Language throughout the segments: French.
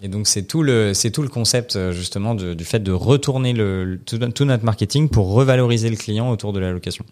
Et donc c'est tout le c'est tout le concept euh, justement de- du fait de retourner le, le- tout, tout notre marketing pour revaloriser le client autour de la location.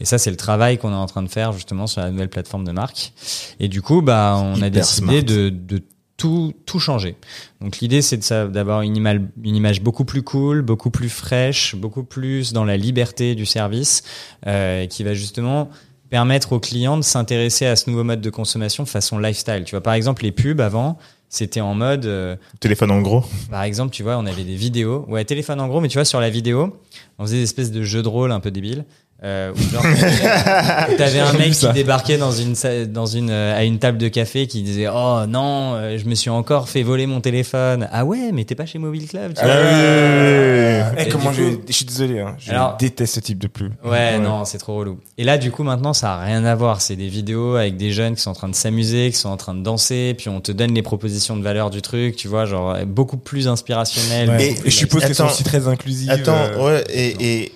Et ça c'est le travail qu'on est en train de faire justement sur la nouvelle plateforme de marque. Et du coup bah on a décidé de, de tout tout changer. Donc l'idée c'est d'avoir une image une image beaucoup plus cool, beaucoup plus fraîche, beaucoup plus dans la liberté du service, euh, qui va justement permettre aux clients de s'intéresser à ce nouveau mode de consommation façon lifestyle. Tu vois par exemple les pubs avant c'était en mode euh, Téléphone en gros. par exemple, tu vois, on avait des vidéos. Ouais, téléphone en gros, mais tu vois, sur la vidéo, on faisait des espèces de jeux de rôle un peu débiles. Euh, où genre, t'avais- un mec qui débarquait dans une, dans une, euh, à une table de café qui disait Oh non, euh, je me suis encore fait voler mon téléphone. Ah ouais, mais t'es pas chez Mobile Club. Tu Ah vois. oui. Eh, Et comment je, suis désolé, hein, je Alors- déteste ce type de pub. Ouais, non, c'est trop relou. Et là, du coup, maintenant, ça a rien à voir. C'est des vidéos avec des jeunes qui sont en train de s'amuser, qui sont en train de danser, puis on te donne les propositions de valeur du truc, tu vois, genre beaucoup plus inspirationnel. Ouais. beaucoup Et plus Et je suppose sont Attends. aussi très inclusives. Attends, euh, ouais, et, et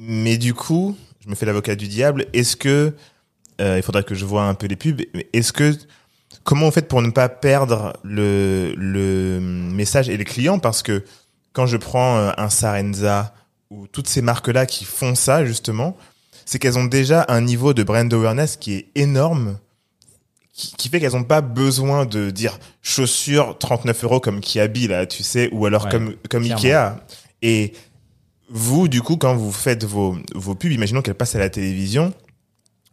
mais du coup, je me fais l'avocat du diable. Est-ce que euh, il faudrait que je vois un peu les pubs Est-ce que comment on fait pour ne pas perdre le le message et les clients? Parce que quand je prends euh, un Sarenza ou toutes ces marques là qui font ça justement, c'est qu'elles ont déjà un niveau de brand awareness qui est énorme. Qui, qui fait qu'elles n'ont pas besoin de dire chaussures 39 euros comme Kiabi là, tu sais, ou alors Ouais, comme comme clairement. Ikea. Et vous, du coup, quand vous faites vos, vos pubs, imaginons qu'elles passent à la télévision,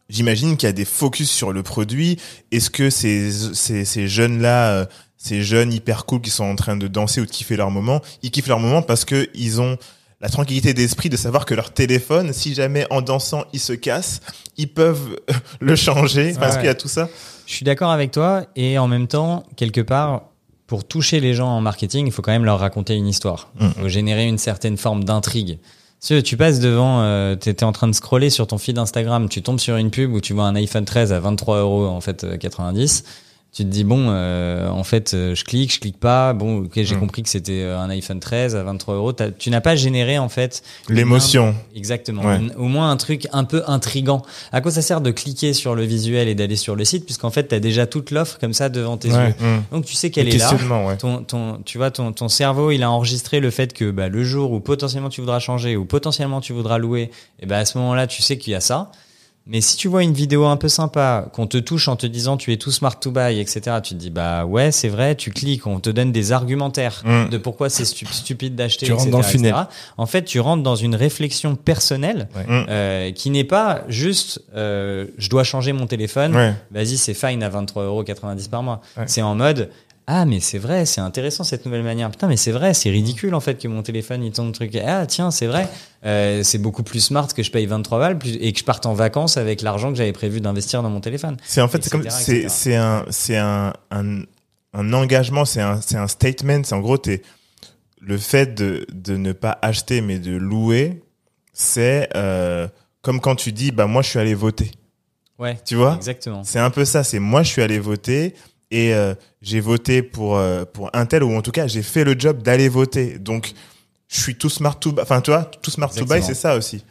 j'imagine qu'il y a des focus sur le produit. Est-ce que ces, ces, ces jeunes-là, euh, ces jeunes hyper cool qui sont en train de danser ou de kiffer leur moment, ils kiffent leur moment parce que ils ont la tranquillité d'esprit de savoir que leur téléphone, si jamais en dansant il se casse, ils peuvent euh, le changer parce Ouais. qu'il y a tout ça. Je suis d'accord avec toi et en même temps, quelque part, pour toucher les gens en marketing, il faut quand même leur raconter une histoire, Mhm. faut générer une certaine forme d'intrigue. Si tu passes devant, euh, t'étais en train de scroller sur ton feed Instagram, tu tombes sur une pub où tu vois un iPhone 13 à 23 euros en fait euh, 90. Tu te dis bon, euh, en fait, euh, je clique, je clique pas. Bon, ok, j'ai Mhm. compris que c'était euh, un iPhone 13 à 23 euros. Tu n'as pas généré en fait L'émotion. Exactement. Ouais. Au moins un truc un peu intrigant. À quoi ça sert de cliquer sur le visuel et d'aller sur le site puisqu'en fait tu as déjà toute l'offre comme ça devant tes Ouais. yeux? Mm. Donc tu sais le qu'elle est là. ouais. Ton, ton, tu vois, ton, ton cerveau, il a enregistré le fait que bah, le jour où potentiellement tu voudras changer ou potentiellement tu voudras louer, et ben à ce moment-là, tu sais qu'il y a ça. Mais si tu vois une vidéo un peu sympa, qu'on te touche en te disant tu es tout smart to buy, etc., tu te dis bah ouais, c'est vrai, tu cliques, on te donne des argumentaires Mm. de pourquoi c'est stu- stupide d'acheter, Tu rentres etc., dans le funnel. etc.. En fait, tu rentres dans une réflexion personnelle Ouais. Mm. euh, qui n'est pas juste euh, je dois changer mon téléphone, Ouais. vas-y, c'est fine à 23,90€ par mois. Ouais. C'est en mode ah mais c'est vrai, c'est intéressant cette nouvelle manière. Putain mais c'est vrai, c'est ridicule en fait que mon téléphone il tombe truc. Ah tiens c'est vrai, Euh, c'est beaucoup plus smart que je paye 23 balles plus- et que je parte en vacances avec l'argent que j'avais prévu d'investir dans mon téléphone. C'est en fait, c'est comme, c'est, c'est un, c'est un, un, un engagement, c'est un, c'est un statement. C'est en gros, t'es, le fait de, de ne pas acheter mais de louer, c'est, euh, comme quand tu dis, bah, moi, je suis allé voter. Ouais, Tu vois? exactement. C'est un peu ça. C'est moi, je suis allé voter et euh, j'ai voté pour, euh, pour un tel ou en tout cas, j'ai fait le job d'aller voter. Donc, je suis tout smart to buy. Enfin, tu vois, tout smart to buy, Exactement. c'est ça aussi.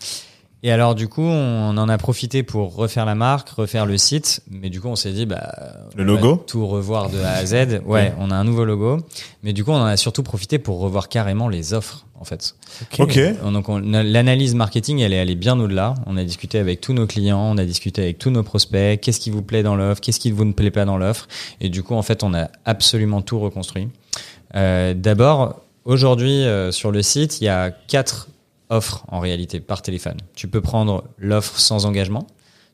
Et alors du coup, on en a profité pour refaire la marque, refaire le site, mais du coup, on s'est dit bah Le logo tout revoir de A à Z. Ouais, on a un nouveau logo, mais du coup, on en a surtout profité pour revoir carrément les offres en fait. Ok. Donc on- l'analyse marketing, elle est allée bien au-delà. On a discuté avec tous nos clients, on a discuté avec tous nos prospects, qu'est-ce qui vous plaît dans l'offre, qu'est-ce qui vous ne plaît pas dans l'offre, et du coup, en fait, on a absolument tout reconstruit. Euh, D'abord, aujourd'hui euh, sur le site, il y a quatre offres en réalité par téléphone. Tu peux prendre l'offre sans engagement,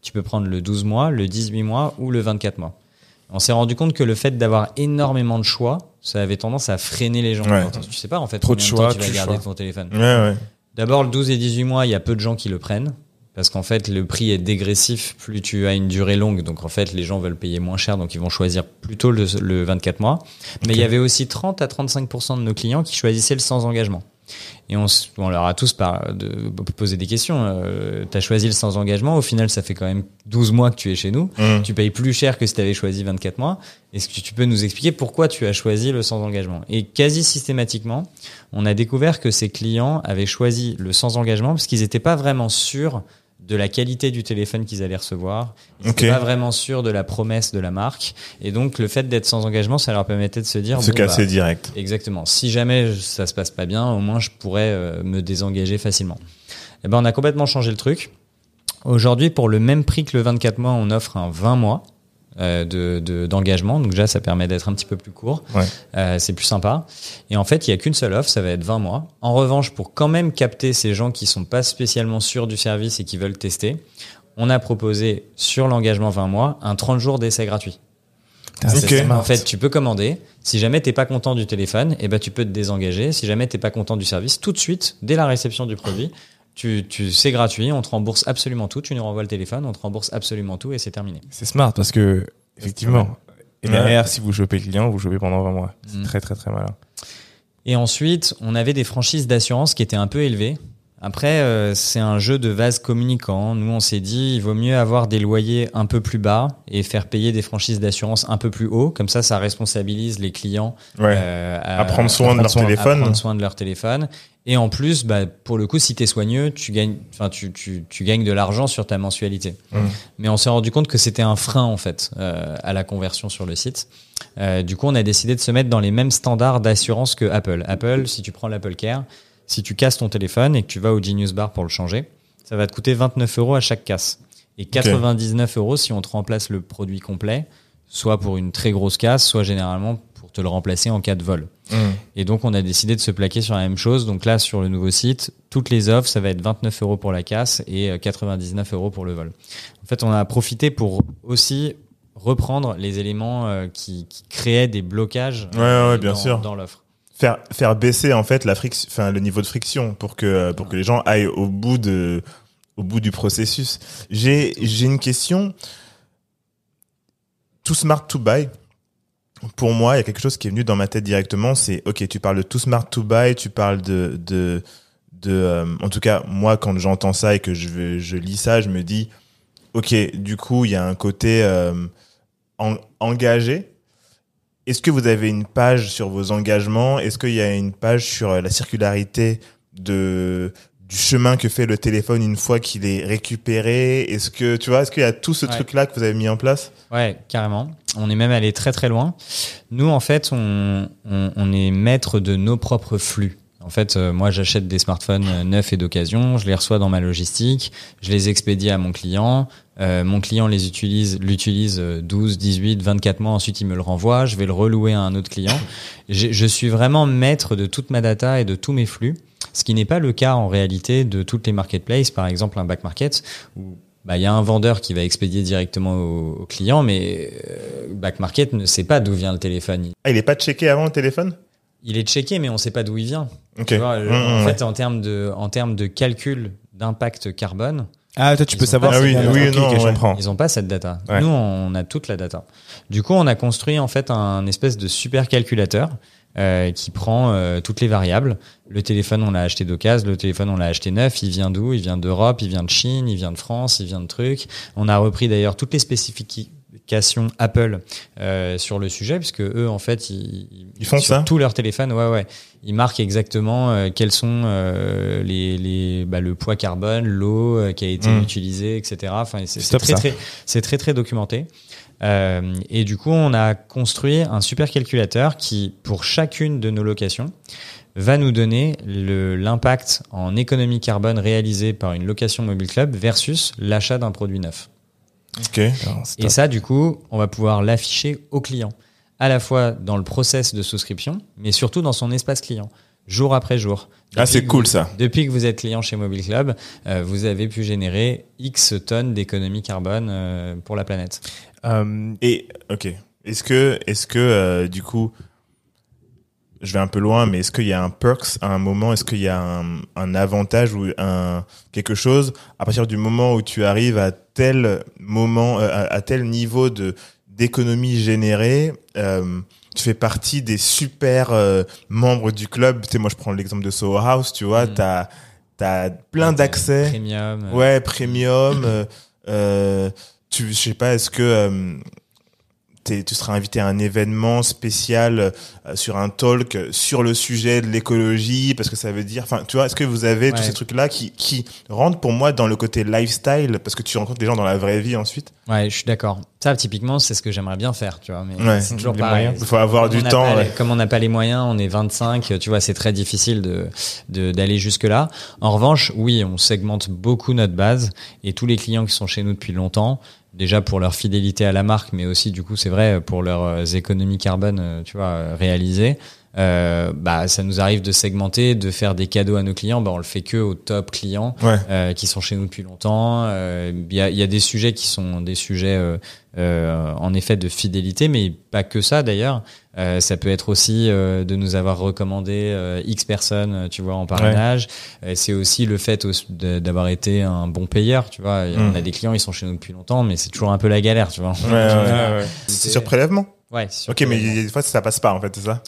tu peux prendre le 12 mois, le 18 mois ou le 24 mois. On s'est rendu compte que le fait d'avoir énormément de choix, ça avait tendance à freiner les gens. Ouais. Tu sais pas en fait Trop de choix, temps tu vas garder choix. ton téléphone. Ouais, ouais. D'abord, le 12 et 18 mois, il y a peu de gens qui le prennent. Parce qu'en fait, le prix est dégressif plus tu as une durée longue. Donc, en fait, les gens veulent payer moins cher. Donc, ils vont choisir plutôt le, le 24 mois. Mais il y avait aussi 30 à 35% de nos clients qui choisissaient le sans engagement. Et on, leur a tous par, de, posé des questions. Euh, tu as choisi le sans engagement. Au final, ça fait quand même 12 mois que tu es chez nous. Mm. Tu payes plus cher que si tu avais choisi 24 mois. Est-ce que tu peux nous expliquer pourquoi tu as choisi le sans engagement? Et quasi systématiquement, on a découvert que ces clients avaient choisi le sans engagement parce qu'ils n'étaient pas vraiment sûrs de la qualité du téléphone qu'ils allaient recevoir. Ils n'étaient pas vraiment sûrs de la promesse de la marque. Et donc, le fait d'être sans engagement, ça leur permettait de se dire... Se bon, casser bah, direct. Exactement. Si jamais ça se passe pas bien, au moins je pourrais euh, me désengager facilement. Et ben on a complètement changé le truc. Aujourd'hui, pour le même prix que le 24 mois, on offre un 20 mois euh, de de- d'engagement. Donc déjà, ça permet d'être un petit peu plus court. Ouais. Euh, c'est plus sympa. Et en fait, il y a qu'une seule offre, ça va être 20 mois. En revanche, pour quand même capter ces gens qui sont pas spécialement sûrs du service et qui veulent tester, on a proposé sur l'engagement 20 mois un 30 jours d'essai gratuit. Putain, c'est Ok. smart. En fait, tu peux commander. Si jamais t'es pas content du téléphone, eh ben tu peux te désengager. Si jamais t'es pas content du service, tout de suite, dès la réception du produit, tu, tu c'est gratuit. On te rembourse absolument tout. Tu nous renvoies le téléphone, on te rembourse absolument tout et c'est terminé. c'est smart parce que, effectivement, et Ouais. derrière, si vous chopez le client, vous chopez pendant 20 mois. C'est Mm. très, très, très malin. Et ensuite, on avait des franchises d'assurance qui étaient un peu élevées. Après, euh, c'est un jeu de vase communicant. Nous, on s'est dit, il vaut mieux avoir des loyers un peu plus bas et faire payer des franchises d'assurance un peu plus haut. Comme ça, ça responsabilise les clients Ouais. euh, À prendre soin de leur soin- téléphone. À prendre soin de leur téléphone. Et en plus, bah, pour le coup, si tu es soigneux, tu gagnes, enfin, tu, tu, tu gagnes de l'argent sur ta mensualité. Mm. Mais on s'est rendu compte que c'était un frein, en fait, euh, à la conversion sur le site. Euh, du coup, on a décidé de se mettre dans les mêmes standards d'assurance que Apple. Apple, si tu prends l'Apple Care, si tu casses ton téléphone et que tu vas au Genius Bar pour le changer, ça va te coûter 29 euros à chaque casse. Et 99 euros si on te remplace le produit complet, soit pour une très grosse casse, soit généralement pour te le remplacer en cas de vol. Mm. Et donc, on a décidé de se plaquer sur la même chose. Donc là, sur le nouveau site, toutes les offres, ça va être 29 euros pour la casse et euh, 99 euros pour le vol. En fait, on a profité pour aussi reprendre les éléments euh, qui, qui créaient des blocages Ouais, ouais, euh, bien dans, sûr. dans l'offre. Faire, faire baisser en fait la friction, enfin le niveau de friction pour que pour que les gens aillent au bout de au bout du processus. J'ai j'ai une question. Too smart to buy. Pour moi, il y a quelque chose qui est venu dans ma tête directement. C'est ok, tu parles de too smart to buy, tu parles de de de. euh, en tout cas, moi, quand j'entends ça et que je je lis ça, je me dis ok, du coup, il y a un côté euh, en- engagé. Est-ce que vous avez une page sur vos engagements? Est-ce qu'il y a une page sur euh, la circularité de du chemin que fait le téléphone une fois qu'il est récupéré? Est-ce que tu vois Est-ce qu'il y a tout ce Ouais. truc là que vous avez mis en place? Ouais, carrément. On est même allé très très loin. Nous, en fait, on, on, on est maître de nos propres flux. En fait, euh, moi, j'achète des smartphones euh, neufs et d'occasion, je les reçois dans ma logistique, je les expédie à mon client. Euh, mon client les utilise, l'utilise euh, 12, 18, 24 mois. Ensuite, il me le renvoie. Je vais le relouer à un autre client. J'ai- Je suis vraiment maître de toute ma data et de tous mes flux. Ce qui n'est pas le cas en réalité de toutes les marketplaces, par exemple un back market, où bah, il y a un vendeur qui va expédier directement au, au client, mais euh, back market ne sait pas d'où vient le téléphone. Il- Ah, il est pas checké avant le téléphone? Il est checké, mais on ne sait pas d'où il vient. Ok. Tu vois, Mmh, en mmh, fait, en termes de, en termes de calcul d'impact carbone, Ah, toi, tu Ils peux savoir bien Oui, ok, non, ouais. comprends. Ils ont pas cette data. Ouais. Nous, on a toute la data. Du coup, on a construit en fait un espèce de super calculateur euh, qui prend euh, toutes les variables. Le téléphone, on l'a acheté d'occasion. Le téléphone, on l'a acheté neuf. Il vient d'où? Il vient d'Europe. Il vient de Chine. Il vient de France. Il vient de trucs. On a repris d'ailleurs toutes les spécifications Apple euh, sur le sujet, puisque eux, en fait, ils, Ils font sur ça? tous leurs téléphones. Ouais, ouais. Ils marquent exactement euh, quels sont euh, les, les bah, le poids carbone, l'eau euh, qui a été Mm. utilisée, etc. Enfin, c'est très, très, c'est très très documenté. Euh, et du coup, on a construit un super calculateur qui, pour chacune de nos locations, va nous donner l'impact en économie carbone réalisé par une location mobile club versus l'achat d'un produit neuf. Ok. Non, c'est Et ça, du coup, on va pouvoir l'afficher au client, à la fois dans le process de souscription, mais surtout dans son espace client, jour après jour. Ah, Depuis c'est que cool, vous- ça. Depuis que vous êtes client chez Mobile Club, euh, vous avez pu générer X tonnes d'économie carbone euh, pour la planète. Euh, Et ok. Est-ce que est-ce que euh, du coup je vais un peu loin, mais est-ce qu'il y a un perks à un moment? Est-ce qu'il y a un, un avantage ou un quelque chose à partir du moment où tu arrives à tel moment, euh, à, à tel niveau de d'économie générée, euh, tu fais partie des super euh, membres du club? Tu sais, moi je prends l'exemple de Soho House, tu vois, Mm. t'as t'as plein d'accès. Premium. euh, Ouais, premium. euh, euh, tu, je sais pas, est-ce que euh, t'es- tu seras invité à un événement spécial euh, sur un talk sur le sujet de l'écologie? Parce que ça veut dire enfin tu vois est-ce que vous avez tous ces trucs là qui qui rentrent pour moi dans le côté lifestyle? Parce que tu rencontres des gens dans la vraie vie ensuite Ouais, je suis d'accord. Ça, typiquement, c'est ce que j'aimerais bien faire, tu vois. Mais Ouais. c'est toujours Les pareil. il faut avoir Comme du temps pas ouais. les- Comme on n'a pas les moyens, on est 25, tu vois, c'est très difficile de de- d'aller jusque là. En revanche, oui, on segmente beaucoup notre base et tous les clients qui sont chez nous depuis longtemps, déjà pour leur fidélité à la marque, mais aussi du coup, c'est vrai pour leurs économies carbone, euh, tu vois, euh, réalisées. Euh, bah, ça nous arrive de segmenter, de faire des cadeaux à nos clients. Bah, on le fait que aux top clients ouais euh, qui sont chez nous depuis longtemps. Euh, Il y, a, il y a des sujets qui sont des sujets euh, euh, en effet de fidélité, mais pas que ça d'ailleurs. Euh, ça peut être aussi euh, de nous avoir recommandé euh, X personnes, euh, tu vois, en parrainage. Euh, c'est aussi le fait d'avoir été un bon payeur, tu vois. Mm. On a des clients, ils sont chez nous depuis longtemps, mais c'est toujours un peu la galère, tu vois. Ouais, ouais, ouais. c'est sur prélèvement? Ouais, sur ok mais il y a des fois ça passe pas en fait c'est ça?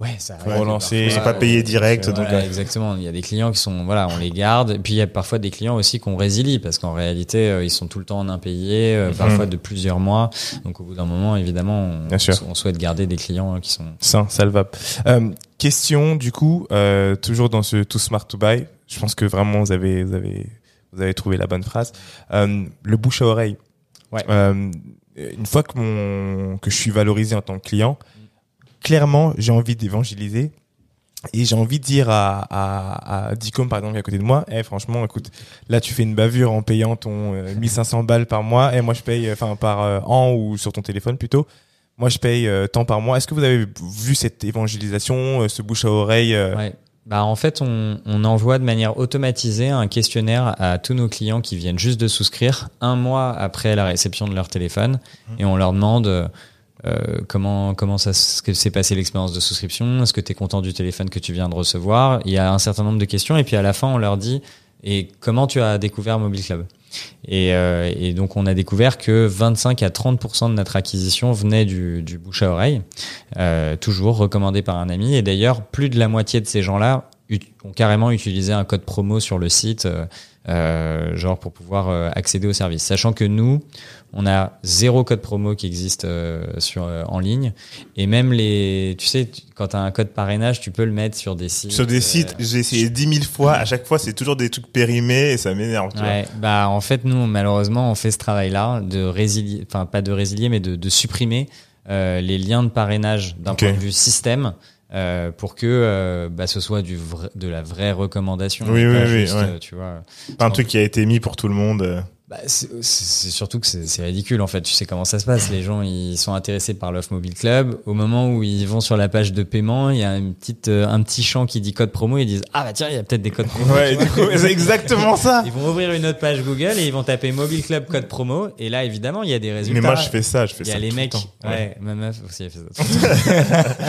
Ouais, ça Faut arrive relancer. ils sont parfois. pas payés direct donc Voilà, ouais. exactement. Il y a des clients qui sont, voilà, on les garde. Et puis il y a parfois des clients aussi qu'on résilie parce qu'en réalité, euh, ils sont tout le temps en impayés, euh, parfois de plusieurs mois. Donc au bout d'un moment, évidemment, on, Bien sûr. on souhaite garder des clients euh, qui sont. Ça, salvable. Euh, question, du coup, euh, toujours dans ce Too Smart to Buy. Je pense que vraiment, vous avez, vous avez, vous avez trouvé la bonne phrase. Euh, le bouche à oreille. Ouais. Euh, une fois que mon, que je suis valorisé en tant que client, clairement, j'ai envie d'évangéliser. Et j'ai envie de dire à, à, à Dicom, par exemple, qui est à côté de moi, eh, franchement, écoute, là, tu fais une bavure en payant ton euh, 1500 balles par mois, et moi, je paye, euh, enfin, par euh, an ou sur ton téléphone plutôt. Moi, je paye euh, tant par mois. Est-ce que vous avez vu cette évangélisation, ce bouche à oreille Ouais. Bah en fait, on, on envoie de manière automatisée un questionnaire à tous nos clients qui viennent juste de souscrire un mois après la réception de leur téléphone et on leur demande euh, comment comment ça s'est passé l'expérience de souscription, est-ce que tu es content du téléphone que tu viens de recevoir? Il y a un certain nombre de questions et puis à la fin on leur dit et comment tu as découvert Mobile Club? Et, euh, et donc on a découvert que 25 à 30% de notre acquisition venait du, du bouche à oreille, euh, toujours recommandé par un ami. Et d'ailleurs, plus de la moitié de ces gens-là ont carrément utilisé un code promo sur le site, euh, euh, genre pour pouvoir accéder au service. Sachant que nous, on a zéro code promo qui existe euh, sur euh, en ligne, et même les, tu sais, tu- quand tu as un code parrainage, tu peux le mettre sur des sites. sur des euh, sites j'ai essayé dix mille fois à chaque fois c'est toujours des trucs périmés et ça m'énerve. Ouais, bah en fait nous malheureusement on fait ce travail-là de résilier, enfin pas de résilier mais de, de supprimer euh, les liens de parrainage d'un point de vue système euh, pour que euh, bah, ce soit du de la vraie recommandation. Oui, oui, pas oui, juste, ouais. euh, tu vois. pas un truc qui a été mis pour tout le monde euh. Bah, c'est surtout que c'est ridicule en fait. Tu sais comment ça se passe. Les gens ils sont intéressés par l'offre mobile club. Au moment où ils vont sur la page de paiement, il y a une petite euh, un petit champ qui dit code promo. Ils disent ah bah tiens il y a peut-être des codes promo. ouais c'est exactement ça Ils vont ouvrir une autre page Google et ils vont taper Mobile Club code promo. Et là, évidemment, il y a des résultats. mais moi je fais ça je fais Il y ça a les tout le mecs. temps. Ouais, ma meuf aussi, elle fait ça.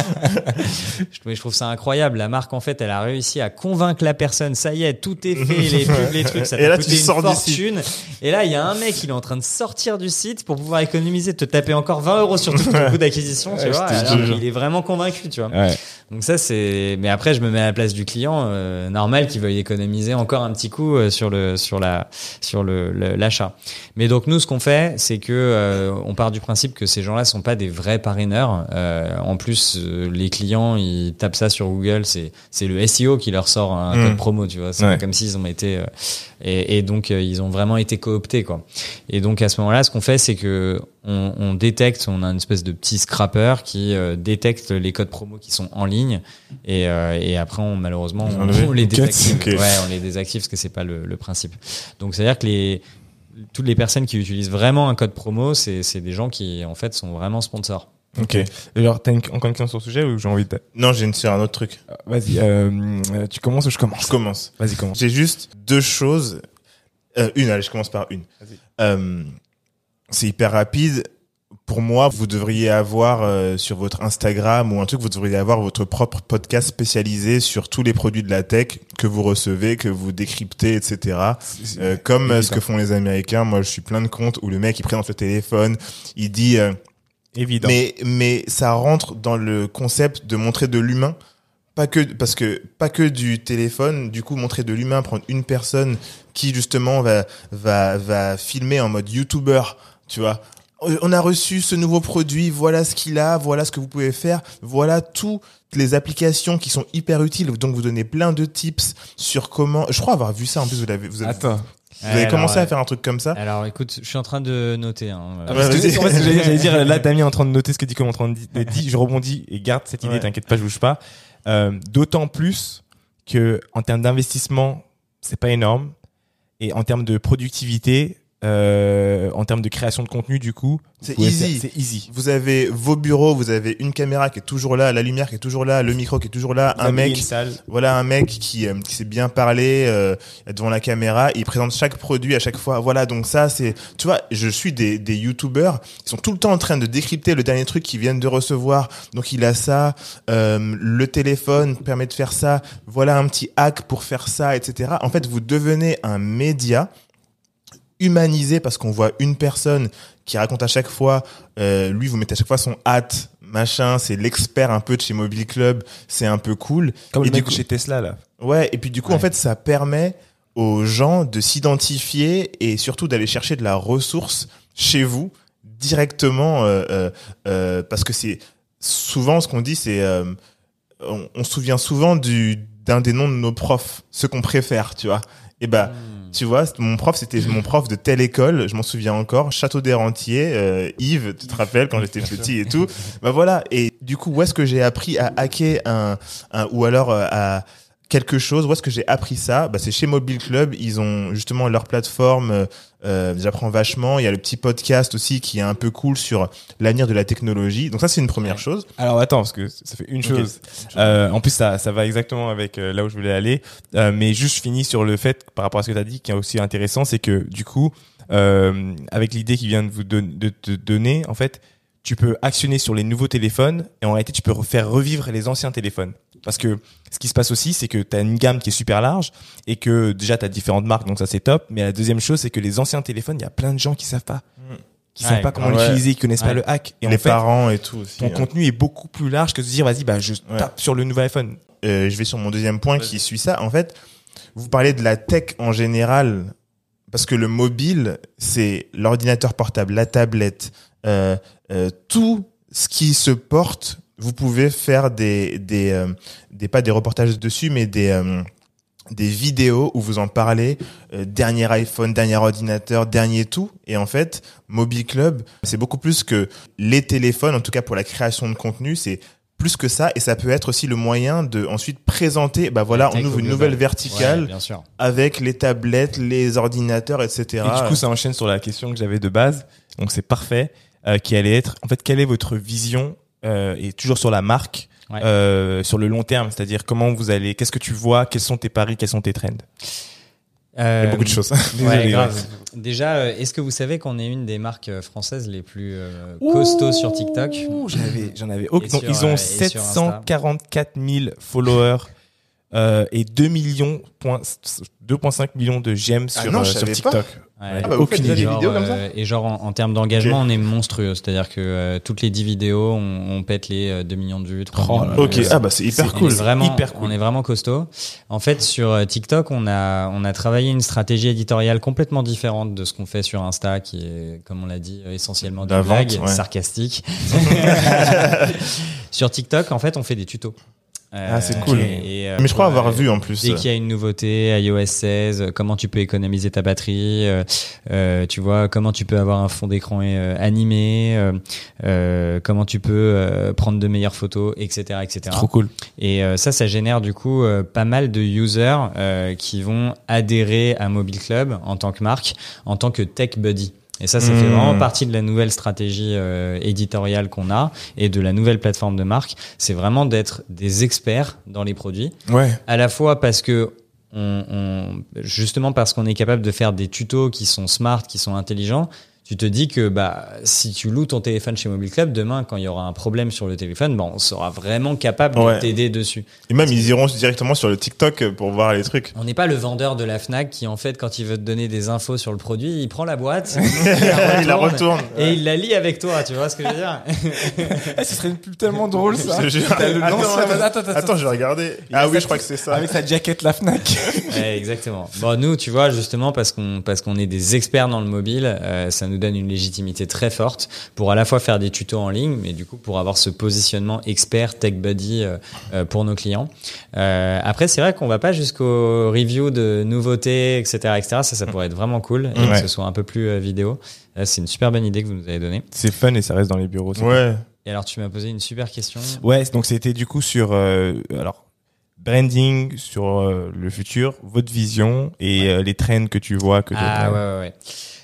je, trouve, je trouve ça incroyable. La marque, en fait, elle a réussi à convaincre la personne. Ça y est, tout est fait, les pubs, les trucs. Ça Et là, tu une sors fortune. Et là, il y a un mec, il est en train de sortir du site pour pouvoir économiser, te taper encore 20 euros sur tout ton coût d'acquisition, tu vois. Alors, il est vraiment convaincu, tu vois. Ouais. Donc ça c'est mais après je me mets à la place du client euh, normal qui veuille économiser encore un petit coup euh, sur le sur la sur le l'achat. Mais donc nous ce qu'on fait c'est que euh, on part du principe que ces gens-là sont pas des vrais parraineurs. Euh, en plus euh, les clients ils tapent ça sur Google, c'est c'est le SEO qui leur sort un Mm. code promo, tu vois, c'est Ouais. comme s'ils ont été euh, et, et donc ils ont vraiment été cooptés quoi. Et donc à ce moment-là, ce qu'on fait, c'est que on, on détecte, on a une espèce de petit scrapper qui euh, détecte les codes promo qui sont en ligne, et, euh, et après on malheureusement on, les désactive. Ouais, on les désactive parce que c'est pas le, le principe. Donc c'est à dire que les toutes les personnes qui utilisent vraiment un code promo, c'est c'est des gens qui en fait sont vraiment sponsors. Ok. Alors, t'as encore une question sur le sujet ou j'ai envie de. non j'ai une sur un autre truc Euh, Vas-y, euh, euh, tu commences ou je commence? Je commence Vas-y, commence. J'ai juste deux choses. Euh, une, allez, je commence par une. Vas-y. Euh, c'est hyper rapide. Pour moi, vous devriez avoir euh, sur votre Instagram ou un truc, vous devriez avoir votre propre podcast spécialisé sur tous les produits de la tech que vous recevez, que vous décryptez, etc. Euh, comme euh, ce que font les Américains. Moi, je suis plein de comptes où le mec il présente le téléphone, il dit euh, Évident. mais mais ça rentre dans le concept de montrer de l'humain pas que parce que pas que du téléphone du coup montrer de l'humain prendre une personne qui justement va va va filmer en mode youtuber tu vois euh, on a reçu ce nouveau produit, voilà ce qu'il a, voilà ce que vous pouvez faire, voilà toutes les applications qui sont hyper utiles. Donc vous donnez plein de tips sur comment. Je crois avoir vu ça en plus. Vous l'avez, vous avez, Attends. vous avez Alors, commencé ouais. à faire un truc comme ça. Alors écoute, je suis en train de noter. Hein. Ah, que j'allais dire, dire, là, Damien est en train de noter ce que dit comme en train de di- dit, je rebondis et garde cette idée, Ouais. t'inquiète pas, je bouge pas. Euh, D'autant plus que, en termes d'investissement, c'est pas énorme. Et en termes de productivité, euh, en termes de création de contenu, du coup, C'est easy. faire- C'est easy. Vous avez vos bureaux, vous avez une caméra qui est toujours là, la lumière qui est toujours là, le micro qui est toujours là, Vous un mec une salle. Voilà un mec qui, euh, qui sait bien parler euh, devant la caméra. Il présente chaque produit à chaque fois. Voilà, donc ça, c'est... Tu vois, je suis des, des youtubeurs qui sont tout le temps en train de décrypter le dernier truc qu'ils viennent de recevoir. Donc il a ça, euh, le téléphone permet de faire ça. Voilà un petit hack pour faire ça, etc. En fait, vous devenez un média humanisé parce qu'on voit une personne qui raconte à chaque fois, euh, lui vous mettez à chaque fois son hâte, machin, c'est l'expert un peu de chez Mobile Club, c'est un peu cool. Comme Et le du mec coup- chez Tesla, là. Ouais, et puis du coup, Ouais. en fait, ça permet aux gens de s'identifier et surtout d'aller chercher de la ressource chez vous directement euh, euh, euh, parce que c'est souvent ce qu'on dit, c'est euh, on, on se souvient souvent du d'un des noms de nos profs, ceux qu'on préfère, tu vois. Et bah, Hmm. tu vois, mon prof, c'était mon prof de telle école, je m'en souviens encore, Château des Rentiers, euh, Yves, tu te rappelles quand j'étais petit et tout. Bah voilà. Et du coup, où est-ce que j'ai appris à hacker un, un ou alors euh, à quelque chose Où est-ce que j'ai appris ça? Bah, C'est chez Mobile Club. Ils ont justement leur plateforme. Euh, J'apprends vachement. Il y a le petit podcast aussi qui est un peu cool sur l'avenir de la technologie. Donc ça, c'est une première chose. Alors attends, parce que ça fait une chose. Euh, en plus, ça, ça va exactement avec euh, là où je voulais aller. Euh, mais juste, je finis sur le fait, par rapport à ce que tu as dit, qui est aussi intéressant, c'est que du coup, euh, avec l'idée qui vient de vous don- de te donner, en fait, tu peux actionner sur les nouveaux téléphones et en réalité, tu peux faire revivre les anciens téléphones. Parce que ce qui se passe aussi, c'est que tu as une gamme qui est super large et que déjà, tu as différentes marques, donc ça, c'est top. Mais la deuxième chose, c'est que les anciens téléphones, il y a plein de gens qui savent pas. Qui savent Ouais, pas comment ouais. l'utiliser, qui connaissent pas le hack. Et les en fait, parents et tout aussi. ton hein. contenu est beaucoup plus large que de se dire vas-y bah je Ouais. tape sur le nouvel iPhone. Euh, je vais sur mon deuxième point qui suit ça. En fait, vous parlez de la tech en général, parce que le mobile, c'est l'ordinateur portable, la tablette, euh, euh, tout ce qui se porte. Vous pouvez faire des, des, euh, des pas des reportages dessus, mais des euh, des vidéos où vous en parlez, euh, dernier iPhone, dernier ordinateur, dernier tout. Et en fait, Mobile Club, c'est beaucoup plus que les téléphones, en tout cas pour la création de contenu, c'est plus que ça. Et ça peut être aussi le moyen de ensuite présenter, bah voilà, on ouvre une nouvelle verticale Ouais, bien sûr. avec les tablettes, les ordinateurs, etc. Et du coup ça enchaîne sur la question que j'avais de base, donc c'est parfait, euh, qui allait être en fait quelle est votre vision euh, et toujours sur la marque Ouais. euh, sur le long terme, c'est-à-dire comment vous allez, qu'est-ce que tu vois, quels sont tes paris, quels sont tes trends? Il y a beaucoup de choses. Désolé, Ouais, grave. Déjà, euh, est-ce que vous savez qu'on est une des marques euh, françaises les plus euh, costauds sur TikTok? J'en avais aucun. Donc sur, ils euh, ont et sur Insta. 744 000 followers euh, et 2 millions, point- 2,5 millions de j'aime Ah sur, non, euh, je sur savais TikTok. Ouais. Ah bah, aucune des idée. Genre, vidéos comme ça euh, Et genre en, en termes d'engagement, on est monstrueux. C'est-à-dire que euh, toutes les 10 vidéos, on, on pète les euh, 2 millions de vues, 3 Oh millions de. Ok, vues. ah bah c'est hyper cool. vraiment, Hyper cool. on est vraiment costaud. En fait, sur euh, TikTok, on a, on a travaillé une stratégie éditoriale complètement différente de ce qu'on fait sur Insta, qui est, comme on l'a dit, euh, essentiellement de La ouais. sarcastique. sur TikTok, en fait, on fait des tutos. Euh, Ah, c'est cool. et, euh, Mais je crois avoir euh, vu en plus. Dès qu'il y a une nouveauté, iOS 16, euh, comment tu peux économiser ta batterie, euh, euh, tu vois, comment tu peux avoir un fond d'écran euh, animé, euh, euh, comment tu peux euh, prendre de meilleures photos, etc., etc. Trop cool. Et euh, ça, ça génère du coup euh, pas mal de users euh, qui vont adhérer à Mobile Club en tant que marque, en tant que tech buddy. Et ça, ça fait Mmh. vraiment partie de la nouvelle stratégie euh, éditoriale qu'on a et de la nouvelle plateforme de marque. C'est vraiment d'être des experts dans les produits Ouais. à la fois parce que on, on- justement parce qu'on est capable de faire des tutos qui sont smart, qui sont intelligents, tu te dis que bah si tu loues ton téléphone chez Mobile Club, demain quand il y aura un problème sur le téléphone, bah, on sera vraiment capable Ouais. de t'aider dessus. Et même ils iront directement sur le TikTok pour voir les trucs. On n'est pas le vendeur de la Fnac qui en fait quand il veut te donner des infos sur le produit, il prend la boîte, il la retourne. et il la lit avec toi, tu vois ce que je veux dire Eh, ce serait tellement drôle ça. Attends, lanceur- attends, attends, attends, Attends, je vais regarder. Ah oui, je crois que c'est ça. Avec sa jaquette la Fnac. Ouais, exactement. Bon, nous, tu vois, justement, parce qu'on parce qu'on est des experts dans le mobile, euh, ça nous donne une légitimité très forte pour à la fois faire des tutos en ligne, mais du coup pour avoir ce positionnement expert tech buddy euh, euh, pour nos clients. Euh, après, c'est vrai qu'on va pas jusqu'au review de nouveautés, etc., etc. Ça, ça pourrait être vraiment cool et Ouais. que ce soit un peu plus euh, vidéo. C'est une super bonne idée que vous nous avez donnée. C'est fun et ça reste dans les bureaux. Ouais. Et alors, tu m'as posé une super question. Ouais, donc c'était du coup sur euh, alors branding sur euh, le futur, votre vision et euh, les trends que tu vois que Ah d'autres- ouais, ouais, ouais.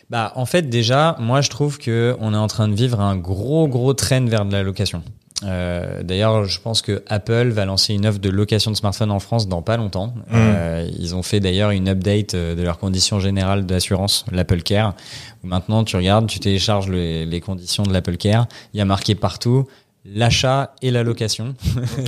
Bah, en fait, déjà, moi, je trouve que on est en train de vivre un gros, gros trend vers de la location. Euh, D'ailleurs, je pense que Apple va lancer une offre de location de smartphone en France dans pas longtemps. Euh, ils ont fait d'ailleurs une update euh, de leurs conditions générales d'assurance, l'Apple Care. Où maintenant, tu regardes, tu télécharges les, les conditions de l'Apple Care. Il y a marqué partout l'achat et la location.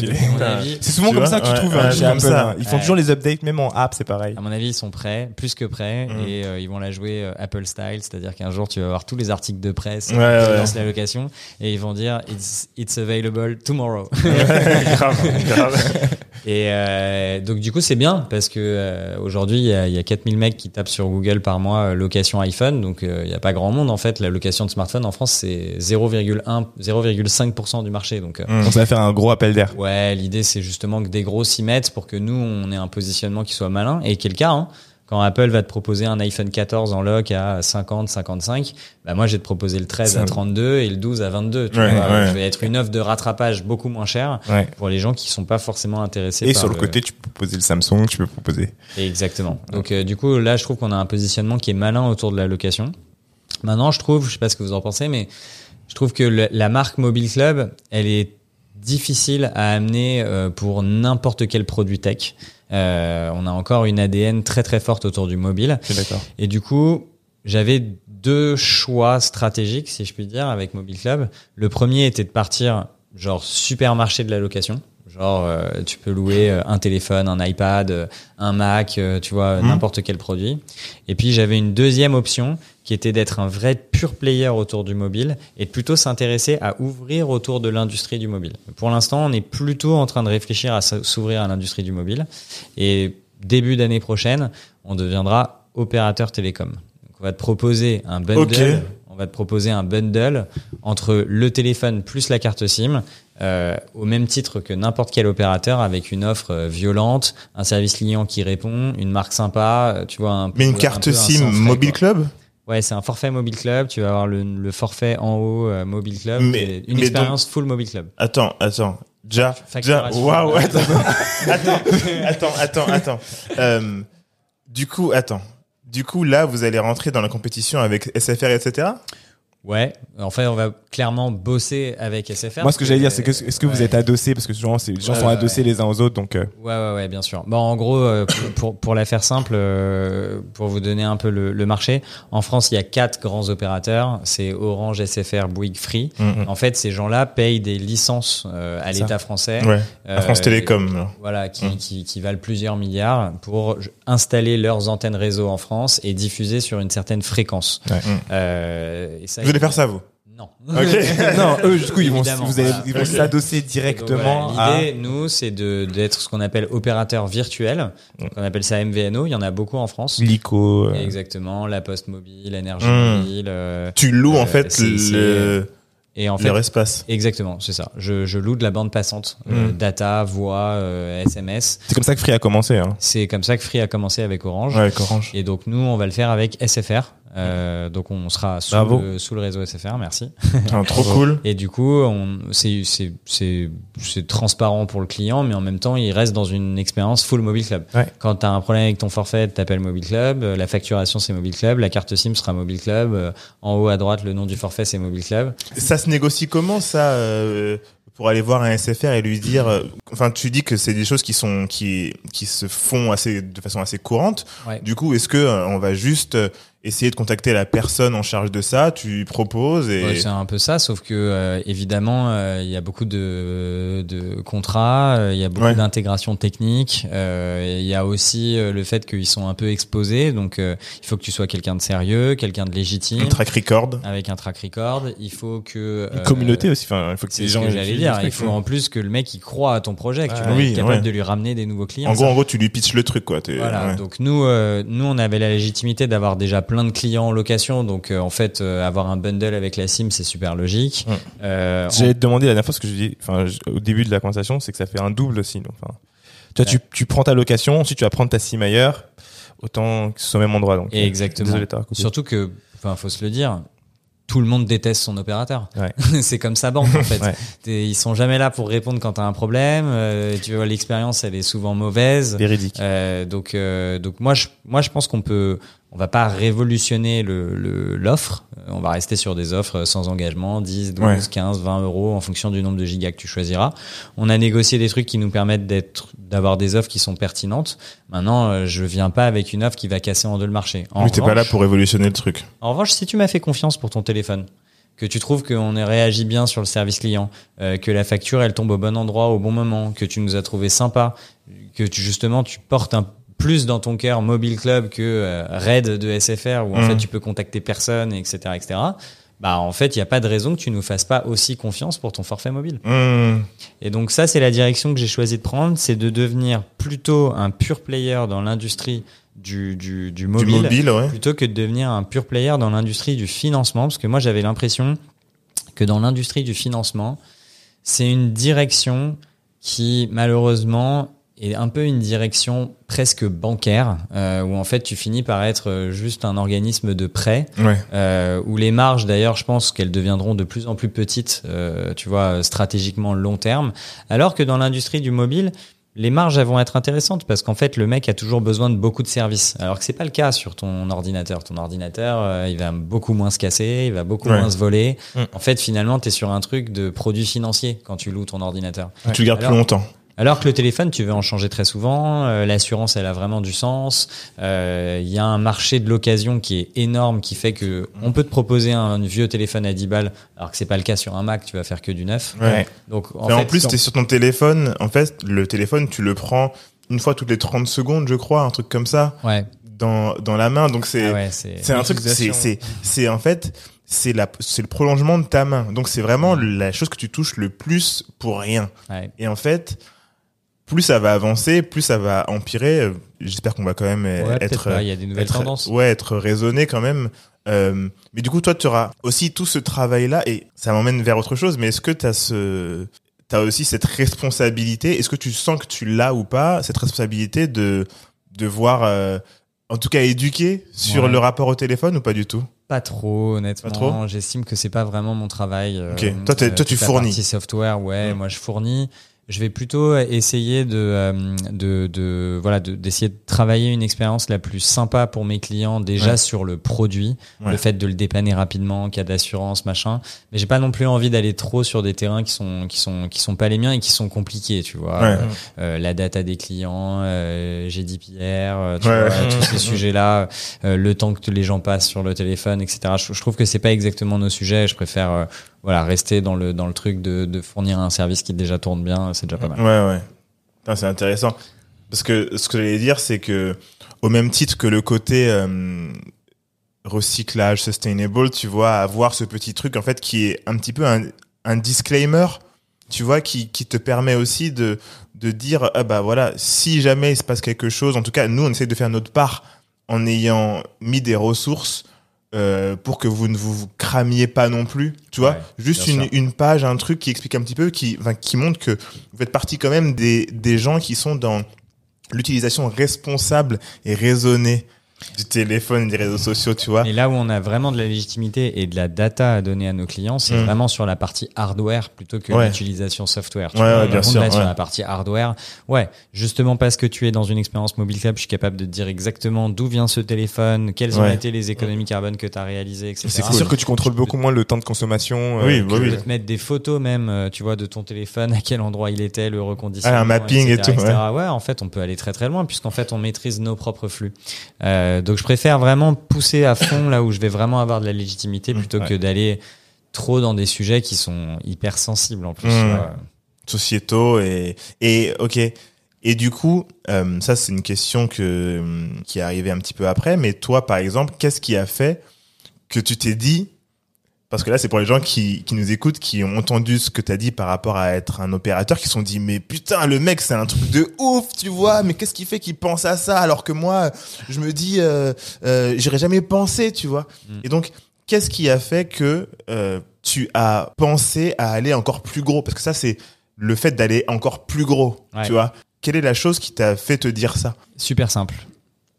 C'est souvent Tu comme vois ça que tu Ouais, trouves ouais, hein, c'est chez comme ça. Ils font Ouais. toujours les updates, même en app, c'est pareil. À mon avis, ils sont prêts, plus que prêts, Mm. et euh, ils vont la jouer euh, Apple style, c'est-à-dire qu'un jour tu vas avoir tous les articles de presse Ouais, qui ouais. lancent la location, et ils vont dire it's, it's available tomorrow. grave, grave. et euh, donc du coup c'est bien parce que euh, aujourd'hui il y a, y a 4000 mecs qui tapent sur Google par mois euh, location iPhone, donc euh, il y a pas grand monde en fait. La location de smartphone en France c'est 0,1 0,5% du marché, donc euh, Mm. Donc ça va faire un gros appel d'air. Ouais, l'idée c'est justement que des gros s'y mettent pour que nous on ait un positionnement qui soit malin et qui est le cas. Hein. Quand Apple va te proposer un iPhone 14 en loc à 50, 55, bah moi je vais te proposer le 13 à Ça- 32 et le 12 à 22. Tu Ouais, vois, ouais. Je vais être une offre de rattrapage beaucoup moins chère Ouais. pour les gens qui sont pas forcément intéressés. Et par sur le côté, tu peux proposer le Samsung, tu peux proposer. Exactement. Donc euh, du coup là je trouve qu'on a un positionnement qui est malin autour de la location. Maintenant je trouve, je sais pas ce que vous en pensez, mais je trouve que le- la marque Mobile Club, elle est difficile à amener euh, pour n'importe quel produit tech. Euh, on a encore une ADN très très forte autour du mobile. Et du coup, j'avais deux choix stratégiques, si je puis dire, avec Mobile Club. Le premier était de partir genre supermarché de la location. Genre, euh, tu peux louer euh, un téléphone, un iPad, euh, un Mac, euh, tu vois, Mhm. n'importe quel produit. Et puis, j'avais une deuxième option qui était d'être un vrai pure player autour du mobile et de plutôt s'intéresser à ouvrir autour de l'industrie du mobile. Pour l'instant, on est plutôt en train de réfléchir à s'ouvrir à l'industrie du mobile. Et début d'année prochaine, on deviendra opérateur télécom. Donc, on va te proposer un bundle. Ok. Va te proposer un bundle entre le téléphone plus la carte SIM, euh, au même titre que n'importe quel opérateur, avec une offre euh, violente, un service client qui répond, une marque sympa, euh, tu vois. Un, Mais une un carte un SIM Mobile quoi. Club? Ouais, c'est un forfait Mobile Club. Tu vas avoir le, le forfait en haut euh, Mobile Club. Mais- une mais expérience full Mobile Club. Attends, attends. Déjà, waouh, attends, attends, attends, attends, attends. Euh, du coup, attends. Du coup, là, vous allez rentrer dans la compétition avec SFR, etc. Ouais, en fait, on va clairement bosser avec SFR. Moi, ce que j'allais dire, c'est que est-ce que vous êtes adossés parce que souvent, les gens Ouais, sont ouais, adossés les uns aux autres, donc euh, Ouais, ouais, ouais, bien sûr. Bon, en gros, euh, pour, pour, pour la faire simple, euh, pour vous donner un peu le, le marché, en France, il y a quatre grands opérateurs. C'est Orange, SFR, Bouygues, Free. Mhm. En fait, ces gens-là payent des licences à l'État français. À France Télécom. là. Voilà, qui, Mm. qui, qui valent plusieurs milliards pour installer leurs antennes réseau en France et diffuser sur une certaine fréquence. Ouais. Mm. Euh, et ça, Vous allez faire ça, vous Non. Ok. non, eux, du coup, ils vont, Évidemment, vous allez, voilà. ils vont Ok. s'adosser Donc, directement voilà, L'idée, nous, c'est de- d'être ce qu'on appelle opérateur virtuel. Donc, on appelle ça MVNO. Il y en a beaucoup en France. à l'ICO. euh, Exactement. La Poste Mobile, Énergie Mm. Mobile. euh, Tu loues, en Euh, fait, c'est- c'est- le, et en fait, leur espace. exactement, c'est ça. Je, je loue de la bande passante, euh, Mm. data, voix, euh, SMS. C'est comme ça que Free a commencé. Hein. C'est comme ça que Free a commencé avec Orange. Ouais, avec Orange. Et donc nous, on va le faire avec SFR. Euh, donc on sera sous le, sous le réseau SFR, merci. Ah, trop cool. Et du coup, on- c'est transparent pour le client, mais en même temps, il reste dans une expérience full Mobile Club. Ouais. Quand tu as un problème avec ton forfait, t'appelles Mobile Club. La facturation, c'est Mobile Club. La carte SIM sera Mobile Club. euh, En haut à droite, le nom du forfait, c'est Mobile Club. Ça se négocie comment, ça euh, pour aller voir un SFR et lui dire, euh, enfin, tu dis que c'est des choses qui sont qui qui se font assez de façon assez courante. Ouais. Du coup, est-ce que on va juste euh, essayer de contacter la personne en charge de ça, tu proposes et Ouais, c'est un peu ça, sauf que euh, évidemment, euh, il y a beaucoup de, de contrats, euh, il y a beaucoup Ouais. d'intégration technique, euh, il y a aussi euh, le fait qu'ils sont un peu exposés, donc euh, il faut que tu sois quelqu'un de sérieux, quelqu'un de légitime, un track record. avec un track record. Il faut que Une communauté aussi. Enfin, il faut que C'est les ce gens. que j'allais dire. Il faut en plus que le mec il croit à ton projet, que tu vas Oui, être capable ouais. de lui ramener des nouveaux clients. En Ça, gros, en gros, tu lui pitches le truc, quoi. voilà. Donc nous, euh, nous, on avait la légitimité d'avoir déjà plein de clients en location, donc euh, en fait, euh, avoir un bundle avec la SIM, c'est super logique. Ouais. Euh, J'allais te demander la dernière fois ce que je dis, enfin, au début de la conversation, c'est que ça fait un double aussi. donc, Enfin, tu, vois, tu, tu prends ta location, ensuite tu vas prendre ta SIM ailleurs, autant que ce soit au même endroit. Donc, euh, Exactement. Désolé. Surtout que, enfin, faut se le dire, tout le monde déteste son opérateur. Ouais. c'est comme sa banque en fait. Ouais. Ils sont jamais là pour répondre quand t'as un problème. Euh, tu vois, l'expérience elle est souvent mauvaise. Véridique. Euh, donc, euh, donc moi, je, moi, je pense qu'on peut, on va pas révolutionner le le- l'offre. Euh, on va rester sur des offres sans engagement, 10, 12, Ouais. 15, 20 euros en fonction du nombre de gigas que tu choisiras. On a négocié des trucs qui nous permettent d'être, d'avoir des offres qui sont pertinentes. Maintenant, euh, je viens pas avec une offre qui va casser en deux le marché. En Oui, t'es pas là pour révolutionner le truc. en revanche, si tu m'as fait confiance pour ton téléphone, que tu trouves qu'on a réagi bien sur le service client, euh, que la facture elle tombe au bon endroit au bon moment, que tu nous as trouvé sympa, que tu justement tu portes un plus dans ton cœur Mobile Club que euh, Raid de SFR où en fait tu peux contacter personne, etc., etc. Bah en fait il n'y a pas de raison que tu nous fasses pas aussi confiance pour ton forfait mobile. Mmh. Et donc ça, c'est la direction que j'ai choisi de prendre, c'est de devenir plutôt un pure player dans l'industrie du, du, du Du mobile, ouais. plutôt que de devenir un pure player dans l'industrie du financement, parce que moi j'avais l'impression que dans l'industrie du financement, c'est une direction qui malheureusement est un peu une direction presque bancaire, euh, où en fait tu finis par être euh, juste un organisme de prêt, Ouais. euh, où les marges d'ailleurs je pense qu'elles deviendront de plus en plus petites, euh, tu vois, stratégiquement long terme, alors que dans l'industrie du mobile, les marges elles vont être intéressantes parce qu'en fait le mec a toujours besoin de beaucoup de services alors que c'est pas le cas sur ton ordinateur ton ordinateur euh, il va beaucoup moins se casser il va beaucoup Ouais. moins se voler Mm. en fait finalement tu es sur un truc de produit financier quand tu loues ton ordinateur Tu le gardes Alors- plus longtemps. Alors que le téléphone, tu veux en changer très souvent. euh, L'assurance, elle a vraiment du sens. Euh, Il y a un marché de l'occasion qui est énorme, qui fait que on peut te proposer un vieux téléphone à 10 balles, alors que c'est pas le cas sur un Mac. Tu vas faire que du neuf. Ouais. Donc en Mais fait, en plus, sur- t'es sur ton téléphone. En fait, le téléphone, tu le prends une fois toutes les 30 secondes, je crois, un truc comme ça, ouais, dans, dans la main. Donc c'est, ah ouais, c'est un truc, c'est, c'est en fait, c'est la, c'est le prolongement de ta main. Donc c'est vraiment la chose que tu touches le plus pour rien. ouais. Et en fait, plus ça va avancer, plus ça va empirer. Euh, J'espère qu'on va quand même euh, Ouais, être, il y a des nouvelles être- tendances. Ouais, être raisonné quand même. Euh, mais du coup, toi, tu auras aussi tout ce travail-là et ça m'emmène vers autre chose. Mais est-ce que tu as ce, t'as aussi cette responsabilité? Est-ce que tu sens que tu l'as ou pas cette responsabilité de devoir, euh, en tout cas, éduquer sur Ouais. le rapport au téléphone ou pas du tout? Pas trop, honnêtement. Pas trop? J'estime que c'est pas vraiment mon travail. euh, Ok. Toi, toi, tu fournis. partie software, ouais, moi je fournis. Je vais plutôt essayer de, euh, de, de voilà, de- d'essayer de, travailler une expérience la plus sympa pour mes clients déjà Ouais. sur le produit, Ouais. le fait de le dépanner rapidement, a d'assurance, machin. Mais j'ai pas non plus envie d'aller trop sur des terrains qui sont qui sont qui sont pas les miens et qui sont compliqués, tu vois. Ouais. Euh, euh, la data des clients, euh, GDPR, euh, tu Ouais, vois, ouais. tous ces sujets-là, euh, le temps que les gens passent sur le téléphone, etc. Je, je trouve que c'est pas exactement nos sujets. Je préfère euh, voilà rester dans le dans le truc de, fournir un service qui déjà tourne bien. C'est déjà pas mal. Ouais, ouais. C'est intéressant. Parce que ce que j'allais dire, c'est que au même titre que le côté euh, recyclage, sustainable, tu vois, avoir ce petit truc, en fait, qui est un petit peu un, un disclaimer, tu vois, qui, qui te permet aussi de, de dire, ah bah voilà, si jamais il se passe quelque chose, en tout cas, nous, on essaie de faire notre part en ayant mis des ressources euh, pour que vous ne vous cramiez pas non plus, tu vois. Ouais, Juste une, une page, un truc qui explique un petit peu, qui, enfin, qui montre que vous faites partie quand même des, des gens qui sont dans l'utilisation responsable et raisonnée du téléphone et des réseaux sociaux, tu vois. Et là où on a vraiment de la légitimité et de la data à donner à nos clients, c'est Mm. vraiment sur la partie hardware plutôt que Ouais. l'utilisation software. Ouais, ouais, Par bien contre, sûr, là, sur ouais. la partie hardware, ouais, justement parce que tu es dans une expérience mobile club, je suis capable de te dire exactement d'où vient ce téléphone, quelles ont Ouais. été les économies carbone que tu as réalisées, etc. C'est sûr que tu contrôles beaucoup moins le temps de consommation. euh, Oui, bah oui. peux te mettre des photos même, euh, tu vois, de ton téléphone, à quel endroit il était, le reconditionnement. Ah, un mapping et etc., tout, etc. Ouais, en fait, on peut aller très très loin puisqu'en fait, on maîtrise nos propres flux. Euh, donc, je préfère vraiment pousser à fond là où je vais vraiment avoir de la légitimité plutôt ouais. que d'aller trop dans des sujets qui sont hyper sensibles en plus. Mmh. sociétaux et et ok et du coup euh, ça c'est une question que qui est arrivée un petit peu après mais toi par exemple qu'est-ce qui a fait que tu t'es dit parce que là, c'est pour les gens qui, qui nous écoutent, qui ont entendu ce que tu as dit par rapport à être un opérateur, qui se sont dit, mais putain, le mec, c'est un truc de ouf, tu vois, mais qu'est-ce qui fait qu'il pense à ça alors que moi, je me dis, euh, euh, j'aurais jamais pensé, tu vois. Mm. Et donc, qu'est-ce qui a fait que euh, tu as pensé à aller encore plus gros? Parce que ça, c'est le fait d'aller encore plus gros, Ouais. tu vois. Quelle est la chose qui t'a fait te dire ça? Super simple.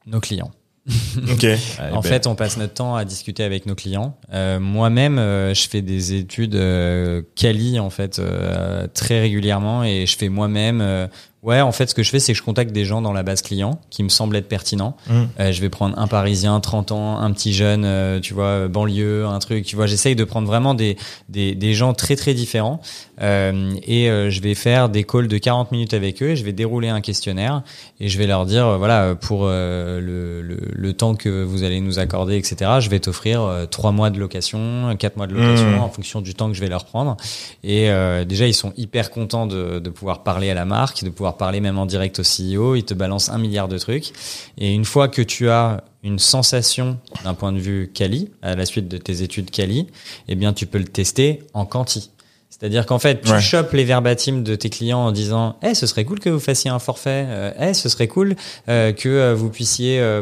Nos clients. Ok. en fait, on passe notre temps à discuter avec nos clients. Euh, Moi-même, euh, je fais des études euh, quali en fait euh, très régulièrement et je fais moi-même. Ouais, en fait, ce que je fais, c'est que je contacte des gens dans la base client qui me semblent être pertinents. Mm. Euh, je vais prendre un Parisien, 30 ans, un petit jeune, euh, tu vois, euh, banlieue, un truc. Tu vois, j'essaye de prendre vraiment des des, des gens très très différents euh, et je vais faire des calls de 40 minutes avec eux. Et je vais dérouler un questionnaire et je vais leur dire voilà pour le, le, le temps que vous allez nous accorder etc je vais t'offrir trois mois de location quatre mois de location Mmh. en fonction du temps que je vais leur prendre et déjà ils sont hyper contents de, de pouvoir parler à la marque de pouvoir parler même en direct au CEO ils te balancent un milliard de trucs et une fois que tu as une sensation d'un point de vue quali à la suite de tes études quali eh bien tu peux le tester en quanti c'est-à-dire qu'en fait, tu Ouais. chopes les verbatims de tes clients en disant Eh, ce serait cool que vous fassiez un forfait. Euh, Eh, ce serait cool euh, que euh, vous puissiez euh,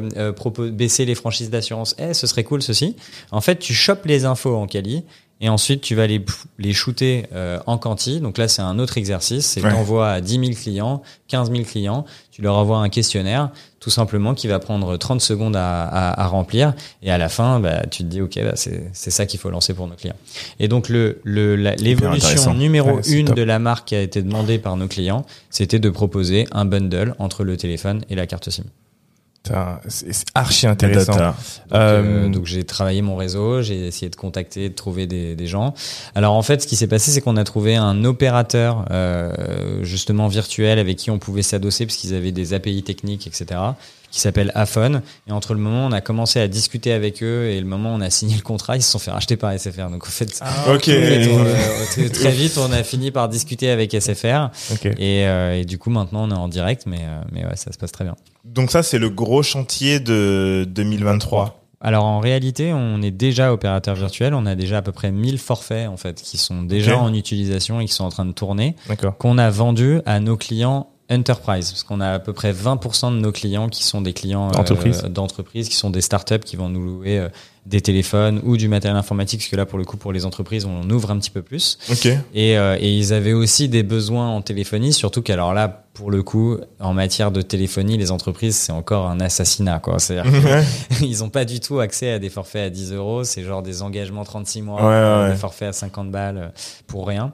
baisser les franchises d'assurance. Eh, ce serait cool ceci. En fait, tu chopes les infos en quali et ensuite tu vas les, les shooter euh, en quanti. Donc là, c'est un autre exercice. C'est Ouais. t'envoies à 10 000 clients, 15 000 clients. Tu leur envoies un questionnaire, tout simplement, qui va prendre 30 secondes à, à, à remplir. Et à la fin, bah, tu te dis, OK, bah, c'est ça qu'il faut lancer pour nos clients. Et donc, le, le, l'évolution intéressant. numéro Ouais, une top. de la marque qui a été demandée par nos clients, c'était de proposer un bundle entre le téléphone et la carte SIM. C'est archi intéressant. Data. Donc, euh, Euh, donc j'ai travaillé mon réseau, j'ai essayé de contacter, de trouver des, des gens. Alors en fait, ce qui s'est passé, c'est qu'on a trouvé un opérateur euh, justement virtuel avec qui on pouvait s'adosser parce qu'ils avaient des API techniques, etc. qui s'appelle Afon. Et entre le moment où on a commencé à discuter avec eux et le moment où on a signé le contrat, ils se sont fait racheter par SFR. Donc en fait, Ah, Ok. en fait, on, euh, très, vite, on a fini par discuter avec SFR. ok. Et, euh, et du coup, maintenant, on est en direct, mais, euh, mais ouais, ça se passe très bien. Donc ça, c'est le gros chantier de 2023. Alors en réalité, on est déjà opérateur virtuel, on a déjà à peu près 1000 forfaits en fait qui sont déjà en utilisation et qui sont en train de tourner, qu'on a vendus à nos clients enterprise, parce qu'on a à peu près 20% de nos clients qui sont des clients euh, D'entreprise. d'entreprise, qui sont des startups qui vont nous louer euh, des téléphones ou du matériel informatique, parce que là pour le coup pour les entreprises on ouvre un petit peu plus. Ok. Et, euh, et ils avaient aussi des besoins en téléphonie, surtout qu'alors là, pour le coup, en matière de téléphonie, les entreprises, c'est encore un assassinat. quoi. C'est-à-dire qu'ils n'ont pas du tout accès à des forfaits à 10 euros. C'est genre des engagements 36 mois, Ouais, ouais, ouais. des forfaits à 50 balles euh, pour rien.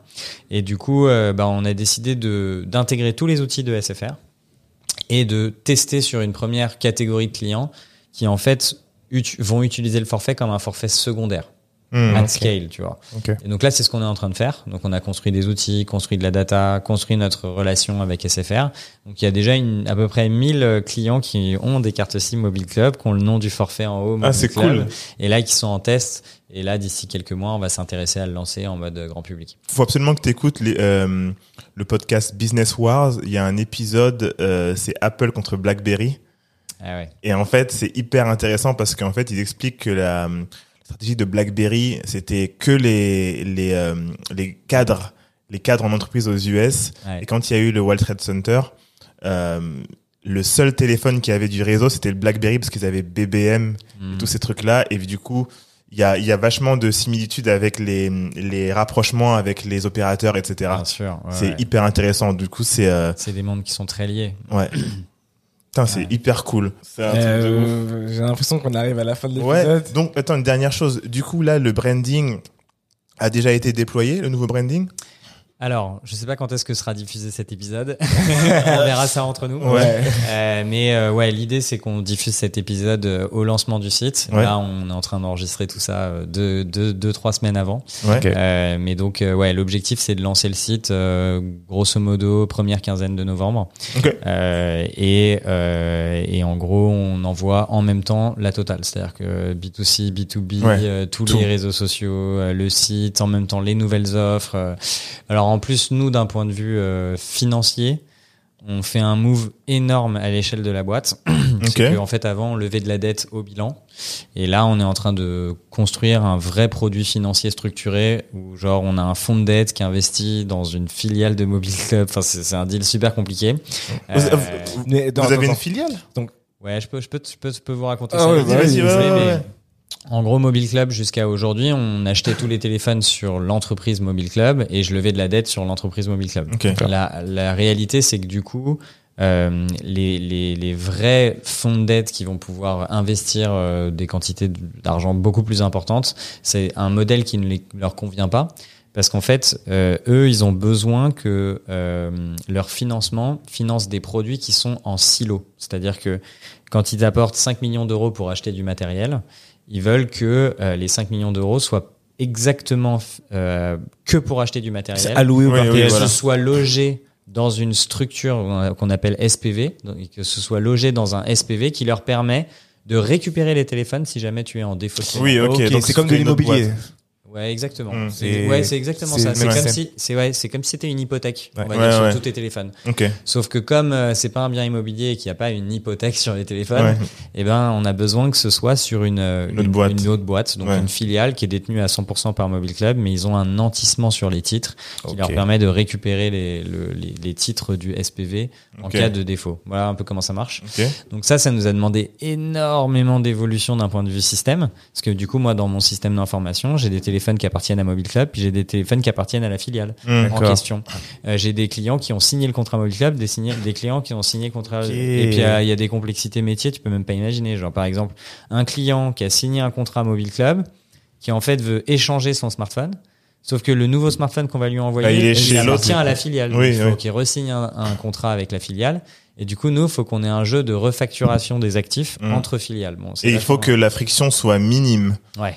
Et du coup, euh, bah, on a décidé d'intégrer tous les outils de SFR et de tester sur une première catégorie de clients qui en fait ut- vont utiliser le forfait comme un forfait secondaire, Hmm. at ok. scale, tu vois. Ok. Et donc là, c'est ce qu'on est en train de faire. Donc on a construit des outils, construit de la data, construit notre relation avec SFR. Donc il y a déjà une, à peu près 1000 clients qui ont des cartes SIM Mobile Club, qui ont le nom du forfait en haut. Ah, c'est cool. Et là, qui sont en test. Et là, d'ici quelques mois, on va s'intéresser à le lancer en mode euh, grand public. faut absolument que tu écoutes le podcast Business Wars. Il y a un épisode, euh, c'est Apple contre BlackBerry. Ah ouais. Et en fait, c'est hyper intéressant parce qu'en fait, ils expliquent que la euh, stratégie de BlackBerry, c'était que les les euh, les cadres, les cadres en entreprise aux US. Ouais. Et quand il y a eu le World Trade Center, euh, le seul téléphone qui avait du réseau, c'était le BlackBerry parce qu'ils avaient BBM Hmm. et tous ces trucs-là. Et du coup, il y a, y a vachement de similitudes avec les, les rapprochements avec les opérateurs, etc. Bien sûr. ouais, c'est ouais. hyper intéressant. Du coup, c'est euh, C'est des mondes qui sont très liés. ouais. Putain, c'est Ouais. hyper cool. Euh, J'ai l'impression qu'on arrive à la fin de Ouais. l'épisode. Donc, attends, une dernière chose. Du coup, là, le branding a déjà été déployé, le nouveau branding? Alors, je sais pas quand est-ce que sera diffusé cet épisode. on verra ça entre nous. Ouais. Euh, mais euh, ouais, l'idée c'est qu'on diffuse cet épisode euh, au lancement du site. Ouais. Là, on est en train d'enregistrer tout ça euh, deux, deux, deux, trois semaines avant. Ouais. Euh, mais donc, euh, ouais, l'objectif c'est de lancer le site euh, grosso modo première quinzaine de novembre. Ok. Euh, et, euh, et en gros, on envoie en même temps la totale. C'est-à-dire que B2C, B2B, Ouais, euh, tous tout. les réseaux sociaux, euh, le site, en même temps les nouvelles offres. euh. Alors en plus, nous, d'un point de vue euh, financier, on fait un move énorme à l'échelle de la boîte. Ok. C'est qu'en fait, avant, on levait de la dette au bilan. Et là, on est en train de construire un vrai produit financier structuré où, genre, on a un fonds de dette qui investit dans une filiale de Mobile Club. Enfin, c'est c'est un deal super compliqué. Vous- Euh, vous- Mais dans- Vous avez dans- une filiale ouais, je peux, je peux, je peux, je peux vous raconter Ah ça. bah vas-y, mais ouais. En gros, Mobile Club, jusqu'à aujourd'hui, on achetait tous les téléphones sur l'entreprise Mobile Club et je levais de la dette sur l'entreprise Mobile Club. Ok. La, la réalité, c'est que du coup, euh, les, les, les vrais fonds de dette qui vont pouvoir investir euh, des quantités d'argent beaucoup plus importantes, c'est un modèle qui ne les- leur convient pas. Parce qu'en fait, euh, eux, ils ont besoin que euh, leur financement finance des produits qui sont en silo. C'est-à-dire que quand ils apportent 5 millions d'euros pour acheter du matériel, ils veulent que euh, les 5 millions d'euros soient exactement euh, que pour acheter du C'est matériel alloué au Oui, oui, partenaire. que voilà. ce soit logé dans une structure euh, qu'on appelle SPV, donc, et que ce soit logé dans un SPV qui leur permet de récupérer les téléphones si jamais tu es en défaut. de Oui, ok. Ok, donc c'est comme de l'immobilier. Ouais, exactement. Mm. C'est ouais, c'est exactement ça. C'est comme si c'est ouais, c'est comme si c'était une hypothèque, Ouais. on va Ouais, dire sur tous tes téléphones. Sauf que comme euh, c'est pas un bien immobilier et qu'il n'y a pas une hypothèque sur les téléphones, eh ben on a besoin que ce soit sur une, euh, Une autre boîte. une autre boîte, donc une filiale qui est détenue à 100% par Mobile Club, mais ils ont un nantissement sur les titres qui leur permet de récupérer les, le- les, les titres du SPV en cas de défaut. Voilà un peu comment ça marche. Donc ça, ça nous a demandé énormément d'évolution d'un point de vue système, parce que du coup, moi, dans mon système d'information, j'ai des téléphones qui appartiennent à Mobile Club, puis j'ai des téléphones qui appartiennent à la filiale Hmm. en question. Euh, j'ai des clients qui ont signé le contrat Mobile Club, des, signé- des clients qui ont signé le contrat. Ok. Et puis il y a des complexités métiers, tu peux même pas imaginer. Genre par exemple, un client qui a signé un contrat Mobile Club, qui en fait veut échanger son smartphone. Sauf que le nouveau smartphone qu'on va lui envoyer, Ah, il est chez appartient à la filiale. Oui, il faut oui. qu'il resigne un, un contrat avec la filiale. Et du coup, nous, faut qu'on ait un jeu de refacturation des actifs Mm. entre filiales. Bon, Et il faut que la friction soit minime. Ouais.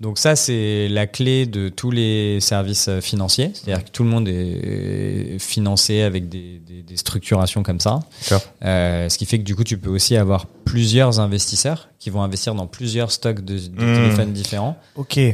Donc ça, c'est la clé de tous les services euh, financiers. C'est-à-dire que tout le monde est financé avec des, des- des structurations comme ça. Euh, ce qui fait que du coup, tu peux aussi avoir plusieurs investisseurs qui vont investir dans plusieurs stocks de, de Mm. téléphones différents,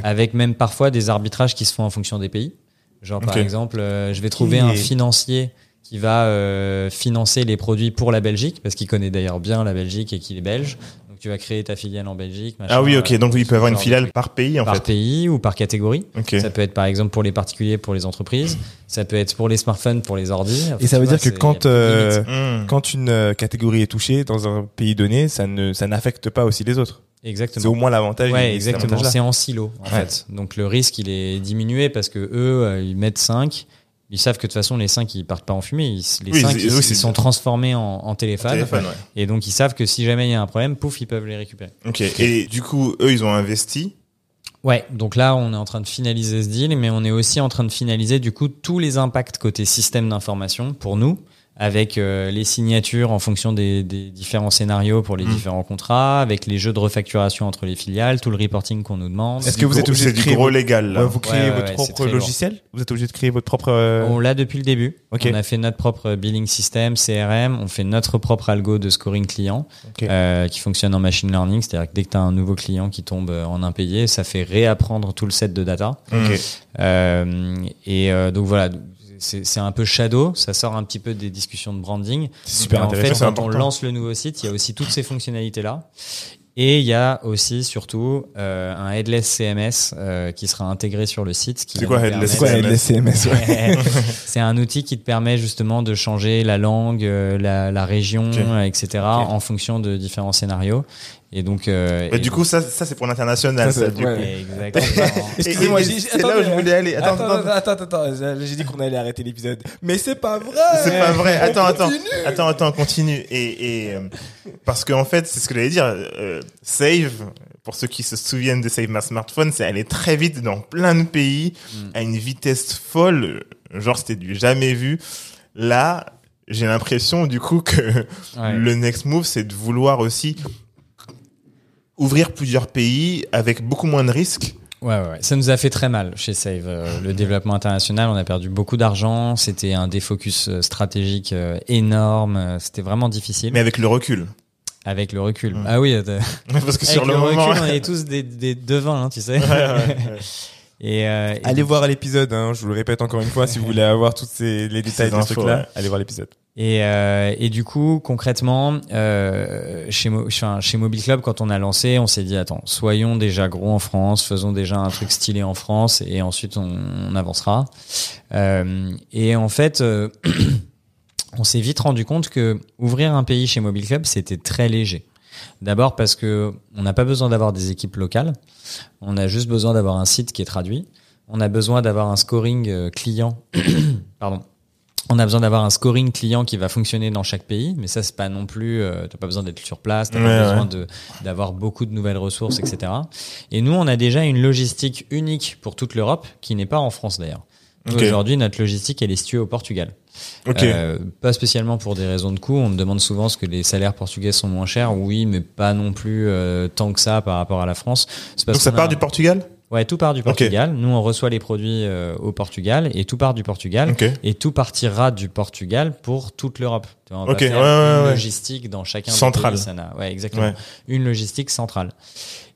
avec même parfois des arbitrages qui se font en fonction des pays. Genre par exemple, euh, je vais trouver un financier qui va euh, financer les produits pour la Belgique, parce qu'il connaît d'ailleurs bien la Belgique et qu'il est belge. Donc tu vas créer ta filiale en Belgique. machin, Ah oui, ok. Donc il peut y avoir une filiale par pays en par fait. pays ou par catégorie. Ok. Ça peut être par exemple pour les particuliers, pour les entreprises. Ça peut être pour les smartphones, pour les ordi. Enfin, Et ça veut vois, dire que c'est- quand euh. Hmm. quand une euh, catégorie est touchée dans un pays donné, ça ne ça n'affecte pas aussi les autres. C'est exactement. au moins l'avantage. Ouais, exactement. C'est en silo en Ouais. fait. Donc le risque il est diminué parce que eux euh, ils mettent 5 Ils savent que de toute façon les 5 ils partent pas en fumée. Ils- les Oui, 5 c'est- ils, sont transformés en, en téléphone. Téléphone, ouais. Et donc ils savent que si jamais il y a un problème, pouf, ils peuvent les récupérer. Ok. Et du coup, eux, ils ont investi. Ouais, donc là, on est en train de finaliser ce deal, mais on est aussi en train de finaliser du coup tous les impacts côté système d'information pour nous, avec euh, les signatures en fonction des, des différents scénarios pour les Mm. différents contrats, avec les jeux de refacturation entre les filiales, tout le reporting qu'on nous demande. Est-ce que vous êtes obligé de du créer gros légal là. Vous créez Ouais, ouais, votre propre lourd. logiciel Vous êtes obligé de créer votre propre. euh, On l'a depuis le début. Ok. On a fait notre propre billing system, CRM, on fait notre propre algo de scoring client Ok. euh, qui fonctionne en machine learning, c'est-à-dire que dès que tu as un nouveau client qui tombe euh, en impayé, ça fait réapprendre tout le set de data. Ok. Euh, et euh, donc voilà, c'est un peu shadow, ça sort un petit peu des discussions de branding. C'est super Mais en intéressant. fait, quand on lance le nouveau site, il y a aussi toutes ces fonctionnalités-là. Et il y a aussi, surtout, euh, un headless CMS euh, qui sera intégré sur le site. C'est quoi, headless quoi les CMS ouais. c'est un outil qui te permet justement de changer la langue, euh, la, la région, etc. en fonction de différents scénarios. Et donc, euh, Bah, et du coup, ça, ça c'est pour l'international. Ça, Ça, du ouais. coup. Exactement. Excusez-moi, c'est là où je voulais aller. Attends, Attends, attends, attends, attends, attends, j'ai dit qu'on allait arrêter l'épisode. Mais c'est pas vrai C'est pas vrai. Attends, attends, continue. attends, attends, continue. Et, et euh, parce qu'en fait, c'est ce que j'allais dire. euh, Save, pour ceux qui se souviennent de Save My Smartphone, c'est aller très vite dans plein de pays Mm. à une vitesse folle. Genre, c'était du jamais vu. Là, j'ai l'impression du coup que Ouais. le next move, c'est de vouloir aussi ouvrir plusieurs pays avec beaucoup moins de risques. Ouais, ouais, ouais. Ça nous a fait très mal chez Save. Euh, le développement international, on a perdu beaucoup d'argent. C'était un défocus euh, stratégique euh, énorme. C'était vraiment difficile. Mais avec le recul. avec le recul. Ah oui, euh, Parce que avec sur le, le, moment. recul, on est tous des, des devins, hein, tu sais. Ouais, ouais, ouais. Et, euh, et Allez voir l'épisode, hein, je vous le répète encore une fois, si vous voulez avoir tous les détails de ce truc-là, ouais. allez voir l'épisode. Et, euh, et du coup, concrètement, euh, chez, Mobile Club, quand on a lancé, on s'est dit attends, soyons déjà gros en France, faisons déjà un truc stylé en France, et ensuite on, on avancera. Euh, et en fait, euh, on s'est vite rendu compte que ouvrir un pays chez Mobile Club, c'était très léger. D'abord parce que on n'a pas besoin d'avoir des équipes locales, on a juste besoin d'avoir un site qui est traduit. On a besoin d'avoir un scoring euh, client. Pardon. On a besoin d'avoir un scoring client qui va fonctionner dans chaque pays, mais ça c'est pas non plus. Euh, t'as pas besoin d'être sur place, t'as Ouais, pas besoin d'avoir beaucoup de nouvelles ressources, etc. Et nous, on a déjà une logistique unique pour toute l'Europe, qui n'est pas en France d'ailleurs. Aujourd'hui, notre logistique elle est située au Portugal. Ok. Euh, pas spécialement pour des raisons de coût. On me demande souvent ce que les salaires portugais sont moins chers. Oui, mais pas non plus euh, tant que ça par rapport à la France. Parce Donc ça part a- du Portugal? Ouais, tout part du Portugal. Nous, on reçoit les produits euh, au Portugal et tout part du Portugal. Ok. Et tout partira du Portugal pour toute l'Europe. Tu vois, On Ok, va faire ouais, ouais, une ouais. logistique dans chacun des Centrale. pays. N'a- ouais, exactement. Une logistique centrale.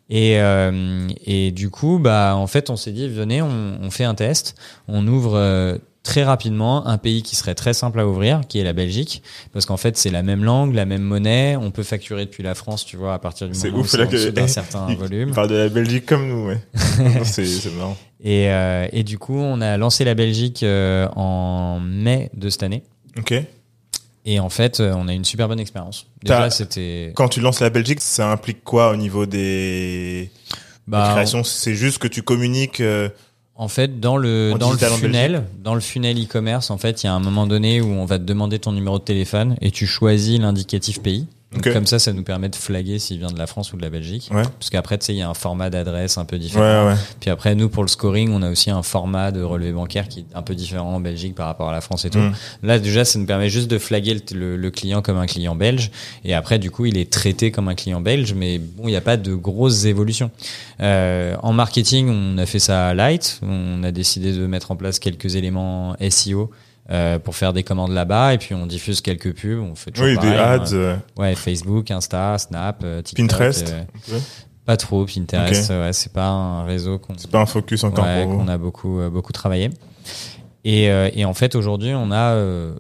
Et, euh, et du coup, bah, en fait, on s'est dit, venez, on, on fait un test. On ouvre euh, très rapidement un pays qui serait très simple à ouvrir, qui est la Belgique. Parce qu'en fait, c'est la même langue, la même monnaie. On peut facturer depuis la France, tu vois, à partir du moment où c'est d'un certain Il- volume. Il parle de la Belgique comme nous, ouais. C'est marrant. Et, euh, et du coup, on a lancé la Belgique euh, en mai de cette année. Ok. Et en fait, euh, on a une super bonne expérience. Déjà, c'était. Quand tu lances la Belgique, ça implique quoi au niveau des, Bah, des créations? C'est juste que tu communiques. euh, En fait, dans le En dans le digital en funnel, dans le funnel e-commerce, en fait, il y a un moment donné où on va te demander ton numéro de téléphone et tu choisis l'indicatif pays. Donc. Comme ça, ça nous permet de flaguer s'il vient de la France ou de la Belgique. Ouais. Parce qu'après, tu sais, il y a un format d'adresse un peu différent. Ouais, ouais. Puis après, nous, pour le scoring, on a aussi un format de relevé bancaire qui est un peu différent en Belgique par rapport à la France et tout. Mm. Là, déjà, ça nous permet juste de flaguer le, le- le client comme un client belge. Et après, du coup, il est traité comme un client belge, mais bon, il n'y a pas de grosses évolutions. Euh, en marketing, on a fait ça light. On a décidé de mettre en place quelques éléments SEO. Euh, pour faire des commandes là-bas et puis on diffuse quelques pubs on fait toujours Oui, des ads. hein. euh, ouais Facebook Insta Snap euh, TikTok, Pinterest. euh, pas trop Pinterest ouais c'est pas un réseau qu'on C'est pas un focus encore ouais, qu'on a beaucoup euh, beaucoup travaillé. Et, euh, et en fait aujourd'hui on a euh,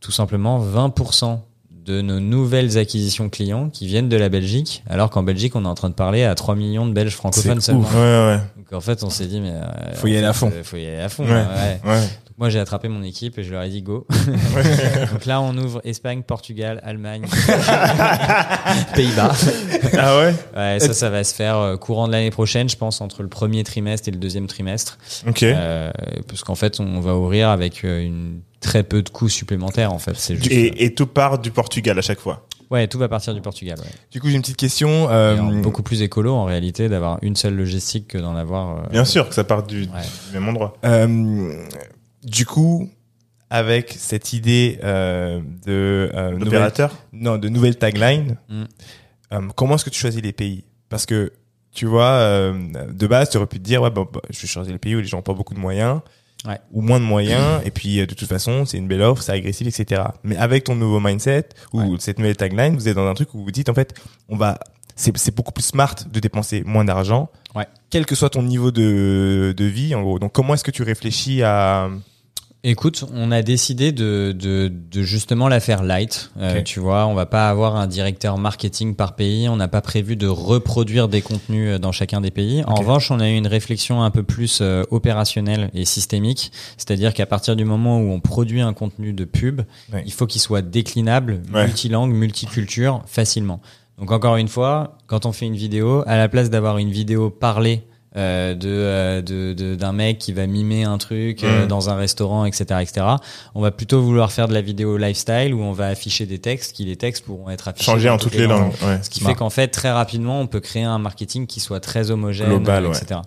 tout simplement 20% de nos nouvelles acquisitions clients qui viennent de la Belgique, alors qu'en Belgique on est en train de parler à 3 millions de Belges francophones seulement. Ouais, ouais. Donc en fait on s'est dit mais euh, Faut y aller à fait, fond. euh, Faut y aller à fond. Ouais. ouais. ouais. Donc moi j'ai attrapé mon équipe et je leur ai dit go. Donc là on ouvre Espagne, Portugal, Allemagne, Pays-Bas. ah ouais? Ouais, ça, ça va se faire euh, courant de l'année prochaine, je pense, entre le premier trimestre et le deuxième trimestre. Ok. Euh, parce qu'en fait, on va ouvrir avec euh, une très peu de coûts supplémentaires, en fait. Juste. et, et tout part du Portugal à chaque fois? Ouais, tout va partir du Portugal. Ouais. Du coup, j'ai une petite question. Euh, en- beaucoup plus écolo, en réalité, d'avoir une seule logistique que d'en avoir. euh, Bien sûr que ça part du, Ouais. du même endroit. euh, du coup, avec cette idée euh, de euh, nouvelle, non, de nouvelle tagline, Mm. euh, comment est-ce que tu choisis les pays? Parce que tu vois, euh, de base, tu aurais pu te dire, ouais, bah, bah, je vais choisir les pays où les gens n'ont pas beaucoup de moyens. Ouais. ou moins de moyens et puis euh, de toute façon c'est une belle offre c'est agressif etc mais avec ton nouveau mindset ou Ouais. cette nouvelle tagline vous êtes dans un truc où vous dites en fait on va c'est c'est beaucoup plus smart de dépenser moins d'argent Ouais. quel que soit ton niveau de, de vie en gros donc comment est-ce que tu réfléchis à Écoute, on a décidé de, de, de justement la faire light. Euh. Tu vois, on va pas avoir un directeur marketing par pays. On n'a pas prévu de reproduire des contenus euh, dans chacun des pays. En revanche, on a eu une réflexion un peu plus euh, opérationnelle et systémique. C'est-à-dire qu'à partir du moment où on produit un contenu de pub, Ouais. il faut qu'il soit déclinable, Ouais. multilangue, multiculture, facilement. Donc encore une fois, quand on fait une vidéo, à la place d'avoir une vidéo parlée euh, de euh, de- de- d'un mec qui va mimer un truc euh, Mm. dans un restaurant, etc., etc. On va plutôt vouloir faire de la vidéo lifestyle où on va afficher des textes, qui les textes pourront être affichés Changer en toutes les langues. Ouais. ce qui fait qu'en fait très rapidement on peut créer un marketing qui soit très homogène, Global, euh, ouais. etc.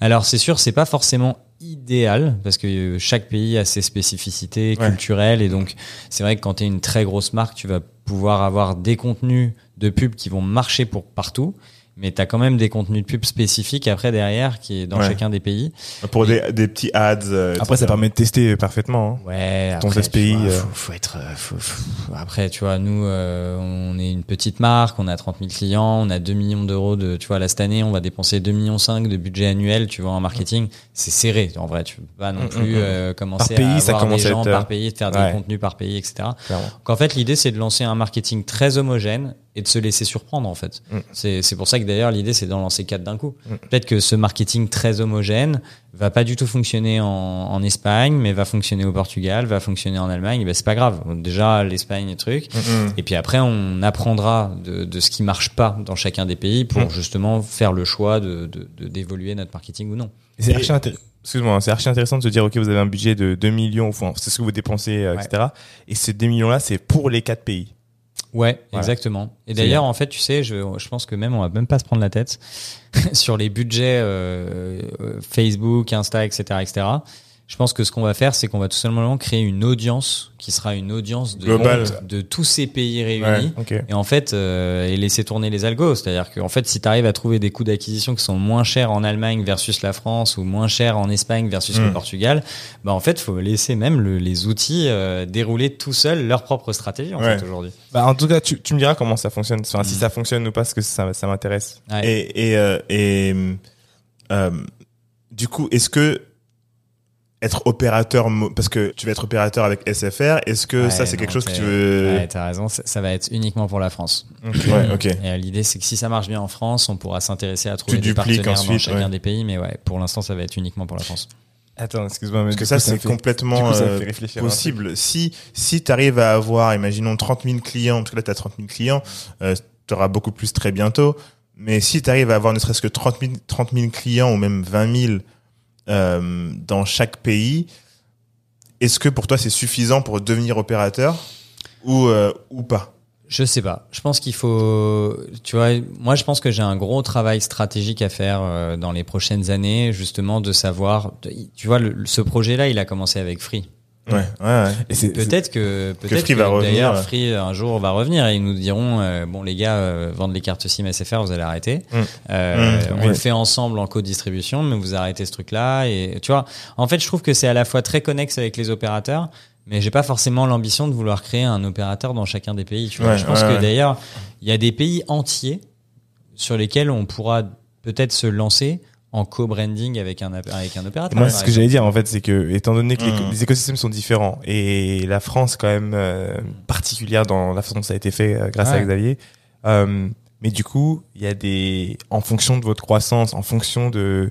Alors c'est sûr c'est pas forcément idéal parce que euh, chaque pays a ses spécificités Ouais. culturelles et donc c'est vrai que quand tu es une très grosse marque tu vas pouvoir avoir des contenus de pub qui vont marcher pour partout mais tu as quand même des contenus de pub spécifiques après derrière qui est dans Ouais. chacun des pays. Pour des, des petits ads. euh, Après, ça permet de tester parfaitement. hein. Ouais, Ton après, SPI, tu vois, euh. faut, faut être. euh, faut- faut- Après, tu vois, nous, euh, on est une petite marque, on a 30 000 clients, on a 2 millions d'euros de. Tu vois, là, cette année, on va dépenser 2 millions 5 de budget annuel, tu vois, en marketing. C'est serré, en vrai. Tu peux pas non Mm, plus mm, mm. euh, commencer Par pays, à ça avoir commence des à gens être, euh, par pays, de faire ouais. des contenus par pays, etc. Clairement. Donc, en fait, l'idée, c'est de lancer un marketing très homogène et de se laisser surprendre, en fait. Mm. C'est c'est pour ça que d'ailleurs, l'idée, c'est d'en lancer quatre d'un coup. Mm. Peut-être que ce marketing très homogène va pas du tout fonctionner en, en Espagne, mais va fonctionner au Portugal, va fonctionner en Allemagne. Ben, c'est pas grave. Déjà, l'Espagne, et truc. Mhm. Et puis après, on apprendra de, de ce qui marche pas dans chacun des pays pour Mm. justement faire le choix de de- de- d'évoluer notre marketing ou non. C'est archi, intér- Excuse-moi, c'est archi intéressant de se dire, OK, vous avez un budget de 2 millions, enfin, c'est ce que vous dépensez, euh, Ouais. etc. Et ces 2 millions-là, c'est pour les quatre pays. Ouais, Voilà. exactement. Et d'ailleurs, en fait, tu sais, je, je pense que même on va même pas se prendre la tête sur les budgets euh, Facebook, Insta, etc., etc. Je pense que ce qu'on va faire, c'est qu'on va tout simplement créer une audience qui sera une audience de, tous ces pays réunis. Et en fait, euh, et laisser tourner les algos. C'est-à-dire qu'en fait, si tu arrives à trouver des coûts d'acquisition qui sont moins chers en Allemagne versus la France ou moins chers en Espagne versus le Mm. Portugal, bah en fait, faut laisser même le- les outils euh, dérouler tout seuls leur propre stratégie en Ouais. fait aujourd'hui. Bah, en tout cas, tu, tu me diras comment ça fonctionne. Enfin, si Mm. ça fonctionne ou pas, parce que ça, ça m'intéresse. Ouais. Et, et, euh, et euh, du coup, est-ce que être opérateur, parce que tu vas être opérateur avec SFR, est-ce que Ouais, ça c'est quelque chose que tu veux Ouais, t'as raison, ça, ça va être uniquement pour la France. Ouais, ok. Et euh, l'idée, c'est que si ça marche bien en France, on pourra s'intéresser à trouver Tu des partenaires dans ensuite, chacun ouais. des pays, mais ouais, pour l'instant, ça va être uniquement pour la France. Attends, excuse-moi. mais Parce que ça c'est complètement coup, euh, possible. Si si tu arrives à avoir, imaginons 30 000 clients, parce que là tu as 30 000 clients, euh, tu auras beaucoup plus très bientôt. Mais si tu arrives à avoir ne serait-ce que 30 000, 30 000 clients ou même 20 000 euh, dans chaque pays, est-ce que pour toi c'est suffisant pour devenir opérateur ou euh, ou pas? Je sais pas. Je pense qu'il faut, tu vois, moi je pense que j'ai un gros travail stratégique à faire euh, dans les prochaines années, justement de savoir, tu vois, le- ce projet-là, il a commencé avec Free. Ouais, ouais, ouais. Et c'est- Peut-être que peut-être Free va revenir. d'ailleurs Free un jour va revenir et ils nous diront euh, bon les gars euh, vendre les cartes SIM SFR vous allez arrêter. Mm. Euh, Mm, on oui. le fait ensemble en co-distribution mais vous arrêtez ce truc là et tu vois en fait je trouve que c'est à la fois très connexe avec les opérateurs mais j'ai pas forcément l'ambition de vouloir créer un opérateur dans chacun des pays. Tu vois. Ouais, je pense ouais, que ouais. d'ailleurs il y a des pays entiers sur lesquels on pourra peut-être se lancer en co-branding avec un avec un opérateur. Moi, ce que j'allais dire, en fait, c'est que, étant donné que les- Mm. les, écosystèmes sont différents et la France, quand même, euh, particulière dans la façon dont ça a été fait euh, grâce à. Xavier, euh, mais du coup, il y a des, en fonction de votre croissance, en fonction de,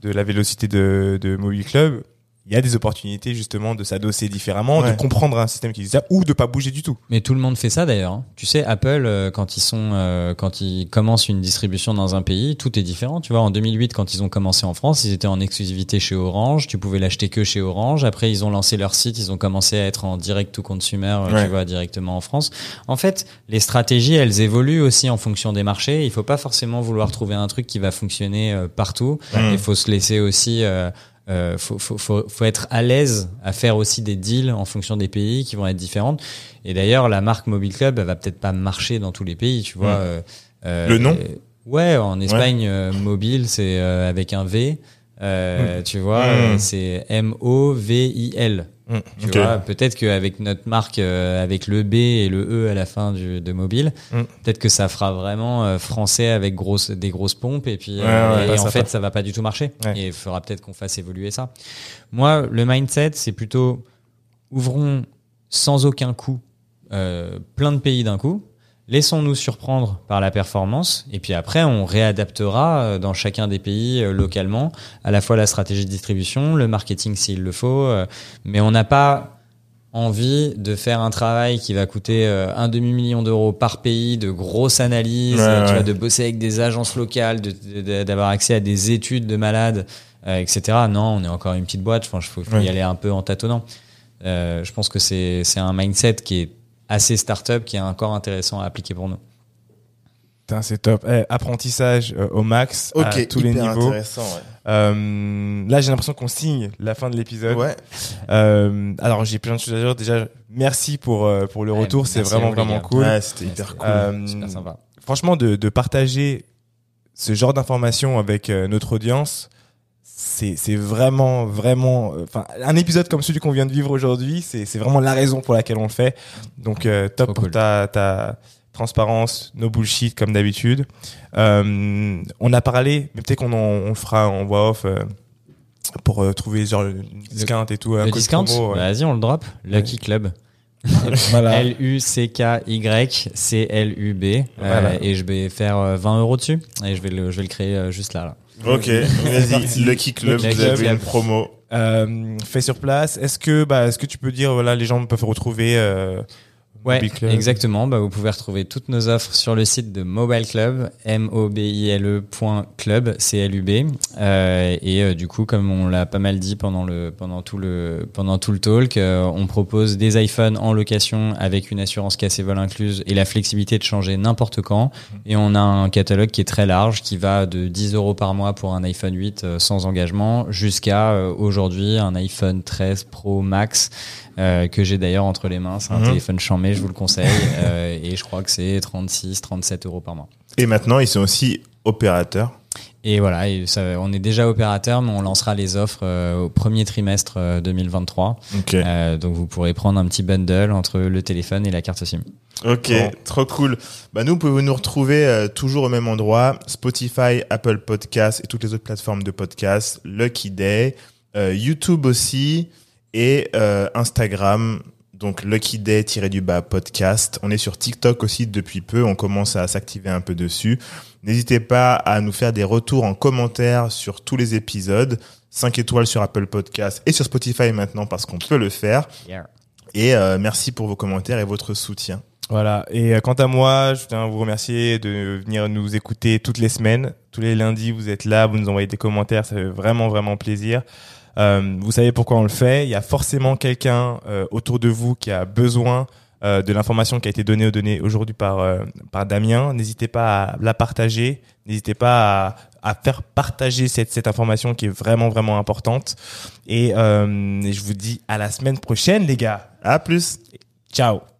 de la vélocité de, de Mobile Club, il y a des opportunités, justement, de s'adosser différemment, Ouais. de comprendre un système qui existe déjà, ou de pas bouger du tout. Mais tout le monde fait ça d'ailleurs. hein. Tu sais, Apple, euh, quand ils sont, euh, quand ils commencent une distribution dans un pays, tout est différent. Tu vois, en 2008, quand ils ont commencé en France, ils étaient en exclusivité chez Orange. Tu pouvais l'acheter que chez Orange. Après, ils ont lancé leur site. Ils ont commencé à être en direct to consumer, euh, Ouais. tu vois, directement en France. En fait, les stratégies, elles évoluent aussi en fonction des marchés. Il faut pas forcément vouloir trouver un truc qui va fonctionner euh, partout. Il faut se laisser aussi. Euh, faut, faut, faut, faut être à l'aise à faire aussi des deals en fonction des pays qui vont être différentes. Et d'ailleurs, la marque Mobile Club, elle va peut-être pas marcher dans tous les pays, tu vois. Mm. euh, euh, Le nom? euh, Ouais, en Espagne, euh, mobile, c'est avec un V. Euh, Tu vois, Mm. euh, c'est M-O-V-I-L. Tu Ok. vois, peut-être qu'avec notre marque, euh, avec le B et le E à la fin du, de mobile, Mm. peut-être que ça fera vraiment euh, français avec grosse, des grosses pompes et puis Ouais, ouais, et en fait ça va pas du tout marcher. Et il faudra peut-être qu'on fasse évoluer ça. Moi, le mindset, c'est plutôt ouvrons sans aucun coût euh, plein de pays d'un coup. Laissons-nous surprendre par la performance et puis après on réadaptera euh, dans chacun des pays euh, localement à la fois la stratégie de distribution, le marketing s'il le faut, euh, mais on n'a pas envie de faire un travail qui va coûter un demi million d'euros par pays, de grosses analyses, Ouais, tu ouais. vois, de bosser avec des agences locales, d'avoir accès à des études de malades, euh, etc. Non, on est encore une petite boîte. Enfin, il faut, faut Ouais. y aller un peu en tâtonnant. Euh, je pense que c'est un mindset qui est assez start-up, qui est encore intéressant à appliquer pour nous. Putain, c'est top. Eh, apprentissage euh, au max, à tous les niveaux. intéressant. Euh, là, j'ai l'impression qu'on signe la fin de l'épisode. Ouais. Euh, alors j'ai plein de choses à dire. Déjà, merci pour pour le Ouais, rester. c'est à vraiment vraiment cool. Ouais, c'était hyper cool. Euh, Super sympa. Franchement, de, de partager ce genre d'information avec euh, notre audience, c'est vraiment vraiment euh, enfin un épisode comme celui qu'on vient de vivre aujourd'hui c'est vraiment la raison pour laquelle on le fait donc euh, top Trop pour cool. ta ta transparence no bullshit comme d'habitude euh, on a parlé mais peut-être qu'on on le fera en voix off euh, pour trouver genre une discount et tout un Le discount ouais. Vas-y, on le drop. Lucky Club. voilà L-U-C-K-Y-C-L-U-B. Euh, Voilà. et je vais faire euh, 20 euros dessus. Et je vais le, je vais le créer juste là. là. Ok, vas-y, Lucky Club, Lucky vous avez Club. une promo. euh, fait sur place est-ce que bah est-ce que tu peux dire voilà les gens peuvent retrouver euh, Ouais, exactement. Bah, vous pouvez retrouver toutes nos offres sur le site de Mobile Club, m o b i l e club, c l u b. Euh, et euh, du coup, comme on l'a pas mal dit pendant le pendant tout le pendant tout le talk, euh, on propose des iPhones en location avec une assurance casse et vol incluse et la flexibilité de changer n'importe quand. Et on a un catalogue qui est très large, qui va de 10 euros par mois pour un iPhone 8 euh, sans engagement jusqu'à euh, aujourd'hui un iPhone 13 Pro Max euh, que j'ai d'ailleurs entre les mains. C'est un Mhm. téléphone chambé, je vous le conseille. euh, et je crois que c'est 36, 37 euros par mois. Et maintenant, ils sont aussi opérateurs. Et voilà, et ça, on est déjà opérateur, mais on lancera les offres euh, au premier trimestre euh, 2023. Ok. Euh, donc vous pourrez prendre un petit bundle entre le téléphone et la carte SIM. Ok, Bon. trop cool. Bah nous, vous pouvez nous retrouver euh, toujours au même endroit Spotify, Apple Podcasts et toutes les autres plateformes de podcasts, Lucky Day, euh, YouTube aussi et euh, Instagram. Donc Lucky Day du bas podcast. On est sur TikTok aussi depuis peu. On commence à s'activer un peu dessus. N'hésitez pas à nous faire des retours en commentaire sur tous les épisodes. 5 étoiles sur Apple Podcasts et sur Spotify maintenant parce qu'on peut le faire. Et euh, merci pour vos commentaires et votre soutien. Voilà. Et euh, quant à moi, je tiens à vous remercier de venir nous écouter toutes les semaines. Tous les lundis, vous êtes là, vous nous envoyez des commentaires, ça fait vraiment, vraiment plaisir. Euh, vous savez pourquoi on le fait. Il y a forcément quelqu'un euh, autour de vous qui a besoin euh, de l'information qui a été donnée, donnée aujourd'hui par, euh, par Damien. N'hésitez pas à la partager. N'hésitez pas à, à faire partager cette, cette information qui est vraiment, vraiment importante. Et, euh, et je vous dis à la semaine prochaine, les gars. À plus. Ciao.